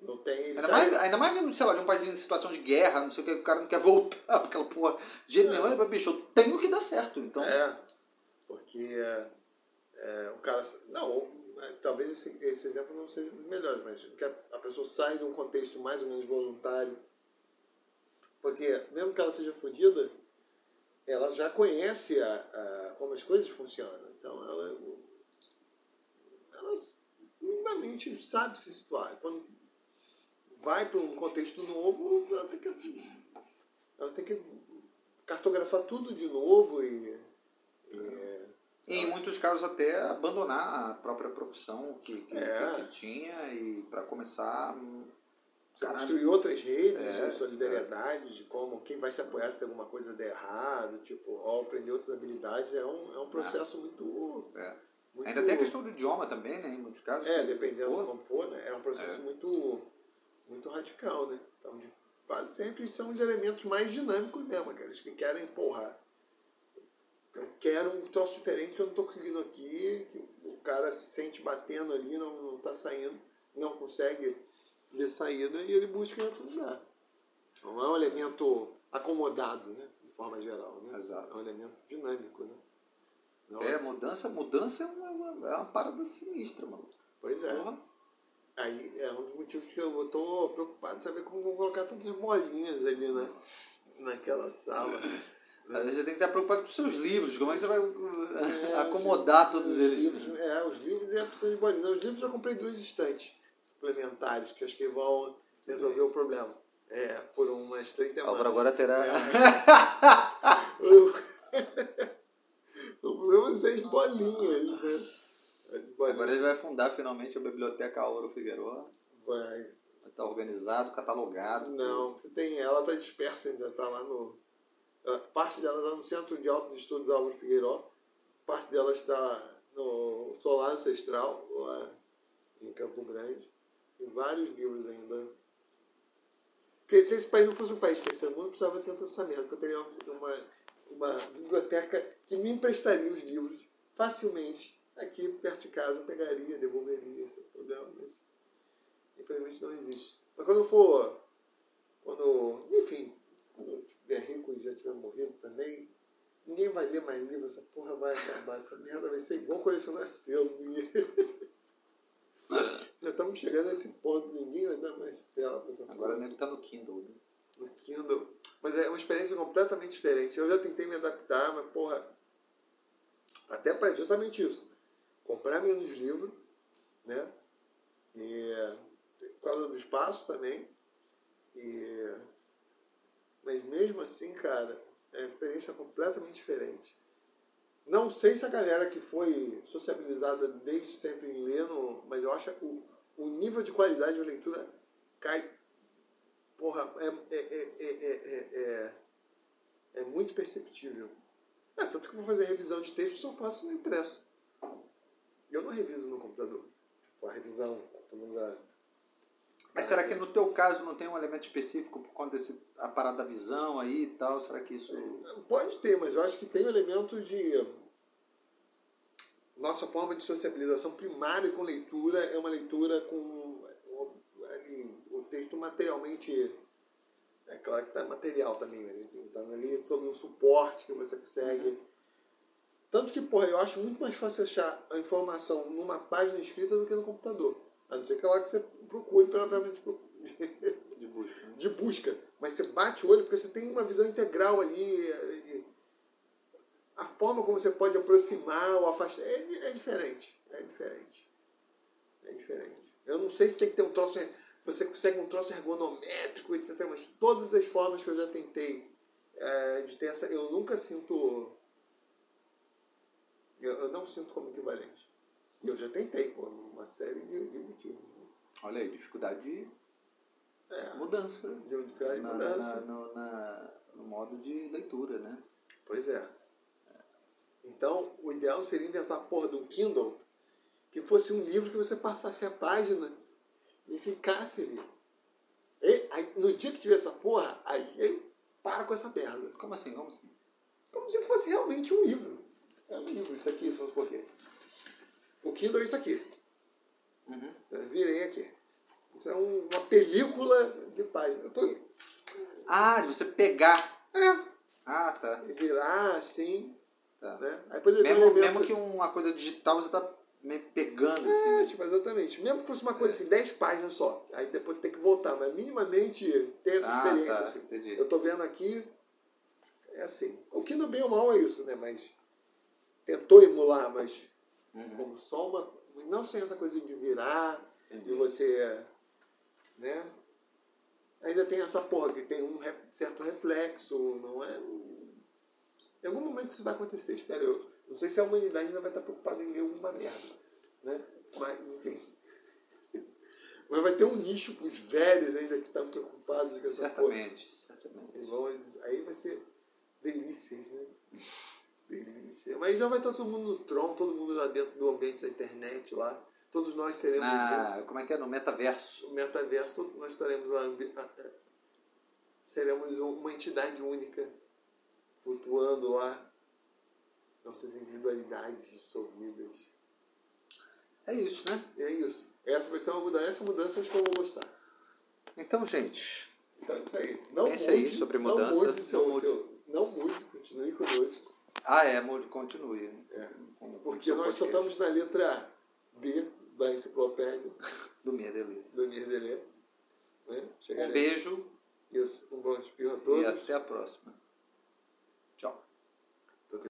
Não tem. Ainda mais, ainda mais, sei lá, de um país em situação de guerra, não sei o que, o cara não quer voltar <laughs> para aquela porra. De jeito é. nenhum, bicho, eu tenho que dar certo. Então... É, porque é, o cara. Não, é, talvez esse, esse exemplo não seja melhor, mas que a, a, pessoa sai de um contexto mais ou menos voluntário. Porque, mesmo que ela seja fodida, ela já conhece a, a, como as coisas funcionam. Então, ela, ela minimamente sabe se situar. Quando vai para um contexto novo, ela tem que, ela tem que cartografar tudo de novo e, e e em muitos casos até abandonar a própria profissão que, que, é. que tinha e para começar construir outras redes é, de solidariedade, é. de como quem vai se apoiar se alguma coisa der errado, tipo, ou aprender outras habilidades, é um, é um processo muito, é. muito, Ainda tem a questão do idioma também, né? Em muitos casos. É, dependendo for. como for, né? É um processo é. muito, muito radical, né? Então, quase sempre são os elementos mais dinâmicos mesmo, aqueles que querem empurrar eu quero um troço diferente que eu não estou conseguindo aqui, que o cara se sente batendo ali, não está saindo, não consegue ver saída e ele busca em outro lugar. Não é um elemento acomodado, né? De forma geral, né? Exato. É um elemento dinâmico, né? Não é, é, mudança, mudança é uma, é uma parada sinistra, mano. Pois é. Porra. Aí é um dos motivos que eu estou preocupado de saber como vou colocar tantas bolinhas ali na, naquela sala. <laughs> Vezes você tem que estar preocupado com os seus livros, como é que você vai é, <laughs> acomodar todos os eles? Livros, é, os livros é precisa de bolinha. Os livros eu comprei dois estantes suplementares, que acho que vão resolver o problema. É, por umas três semanas. Por agora terá. É, <laughs> é seis bolinhas, né? Bolinha. Agora ele vai fundar finalmente a Biblioteca Auro Figueiredo. Vai. Estar organizado, catalogado. Não, tem, ela está dispersa ainda, está lá no Parte dela está no Centro de Altos Estudos Álvaro Figueiró, parte dela está no Solar Ancestral, lá em Campo Grande. Tem vários livros ainda. Porque se esse país não fosse um país terceiro mundo, precisava ter essa merda, porque eu teria uma, uma biblioteca que me emprestaria os livros facilmente aqui perto de casa, eu pegaria, devolveria, sem problema, mas infelizmente não existe. Mas quando for, quando, enfim, quando eu estiver rico e já tiver morrido também, ninguém vai ler mais livro, essa porra vai acabar, essa merda vai ser igual colecionar selo. <laughs> já estamos chegando a esse ponto, ninguém vai dar mais tela pra essa Agora nem tá no Kindle, né? no Kindle. Mas é uma experiência completamente diferente. Eu já tentei me adaptar, mas porra. Até para justamente isso. Comprar menos livro, né? E por causa do espaço também. E, mas mesmo assim, cara, é uma experiência completamente diferente. Não sei se a galera que foi sociabilizada desde sempre em ler, mas eu acho que o, o nível de qualidade de leitura cai. Porra, é, é, é, é, é, muito perceptível. É, tanto que eu vou fazer revisão de texto só faço no impresso. Eu não reviso no computador. Tipo, a revisão, pelo menos a mas será que no teu caso não tem um elemento específico por conta desse a parada da visão aí e tal? Será que isso. Pode ter, mas eu acho que tem um elemento de. Nossa forma de sociabilização primária com leitura é uma leitura com ali, o texto materialmente. É claro que está material também, mas enfim, está ali sobre um suporte que você consegue. Uhum. Tanto que, porra, eu acho muito mais fácil achar a informação numa página escrita do que no computador. A não ser que é lá que você procure pela ferramenta <laughs> de busca. Né? De busca. Mas você bate o olho porque você tem uma visão integral ali. A forma como você pode aproximar ou afastar é, é diferente. É diferente. É diferente. Eu não sei se tem que ter um troço. Você consegue um troço ergonométrico, etc. Mas todas as formas que eu já tentei é, de ter essa. Eu nunca sinto. Eu, eu não sinto como equivalente. E eu já tentei, por uma série de, de motivos. Olha aí, dificuldade de é, mudança. De dificuldade de na, mudança. Na, no, na, no modo de leitura, né? Pois é. Então, o ideal seria inventar a porra de um Kindle que fosse um livro que você passasse a página e ficasse ali. E, aí, no dia que tiver essa porra, aí, aí para com essa merda. Como assim? Como assim? Como se fosse realmente um livro. É um livro, isso aqui, só por quê? O Kindle é isso aqui. Uhum. Eu virei aqui. Isso é um, uma película de página. Eu tô... Ah, de você pegar. É. Ah, tá. E virar assim. Tá. Né? Aí poderia mesmo, elemento... mesmo que uma coisa digital você tá meio pegando, é, assim. Né? tipo, exatamente. Mesmo que fosse uma coisa assim, 10 páginas só. Aí depois tem que voltar. Mas minimamente tem essa ah, experiência. Tá. Assim. Entendi. Eu tô vendo aqui. É assim. O que no bem ou mal é isso, né? Mas tentou emular, mas uhum. como só uma. Não sem essa coisa de virar, Entendi. de você né? Ainda tem essa porra que tem um certo reflexo, não é? Em algum momento isso vai acontecer, espero eu. Não sei se a humanidade ainda vai estar preocupada em ler alguma merda, né? Mas, enfim. Mas vai ter um nicho para os velhos ainda que estão preocupados com essa certamente, porra. Certamente, certamente. Aí vai ser delícias, né? Delícia. Mas já vai estar todo mundo no Tron, todo mundo lá dentro do ambiente da internet lá Todos nós seremos. Na, como é que é? No metaverso. O metaverso, nós estaremos lá. Seremos uma entidade única, flutuando lá. Nossas individualidades dissolvidas. É isso, né? É isso. Essa vai ser uma mudança. Essa mudança acho que eu vou gostar. Então, gente. Então é isso aí. Não Pense mude, aí sobre mudança. Não mude, seu, não mude. Seu, não mude continue conosco. Ah, é, mude, continue. É. Porque nós só estamos na letra B da enciclopédia do Merdelê. Do Merdelê. Né? Um beijo. Isso. Um bom espirro a todos. E até a próxima.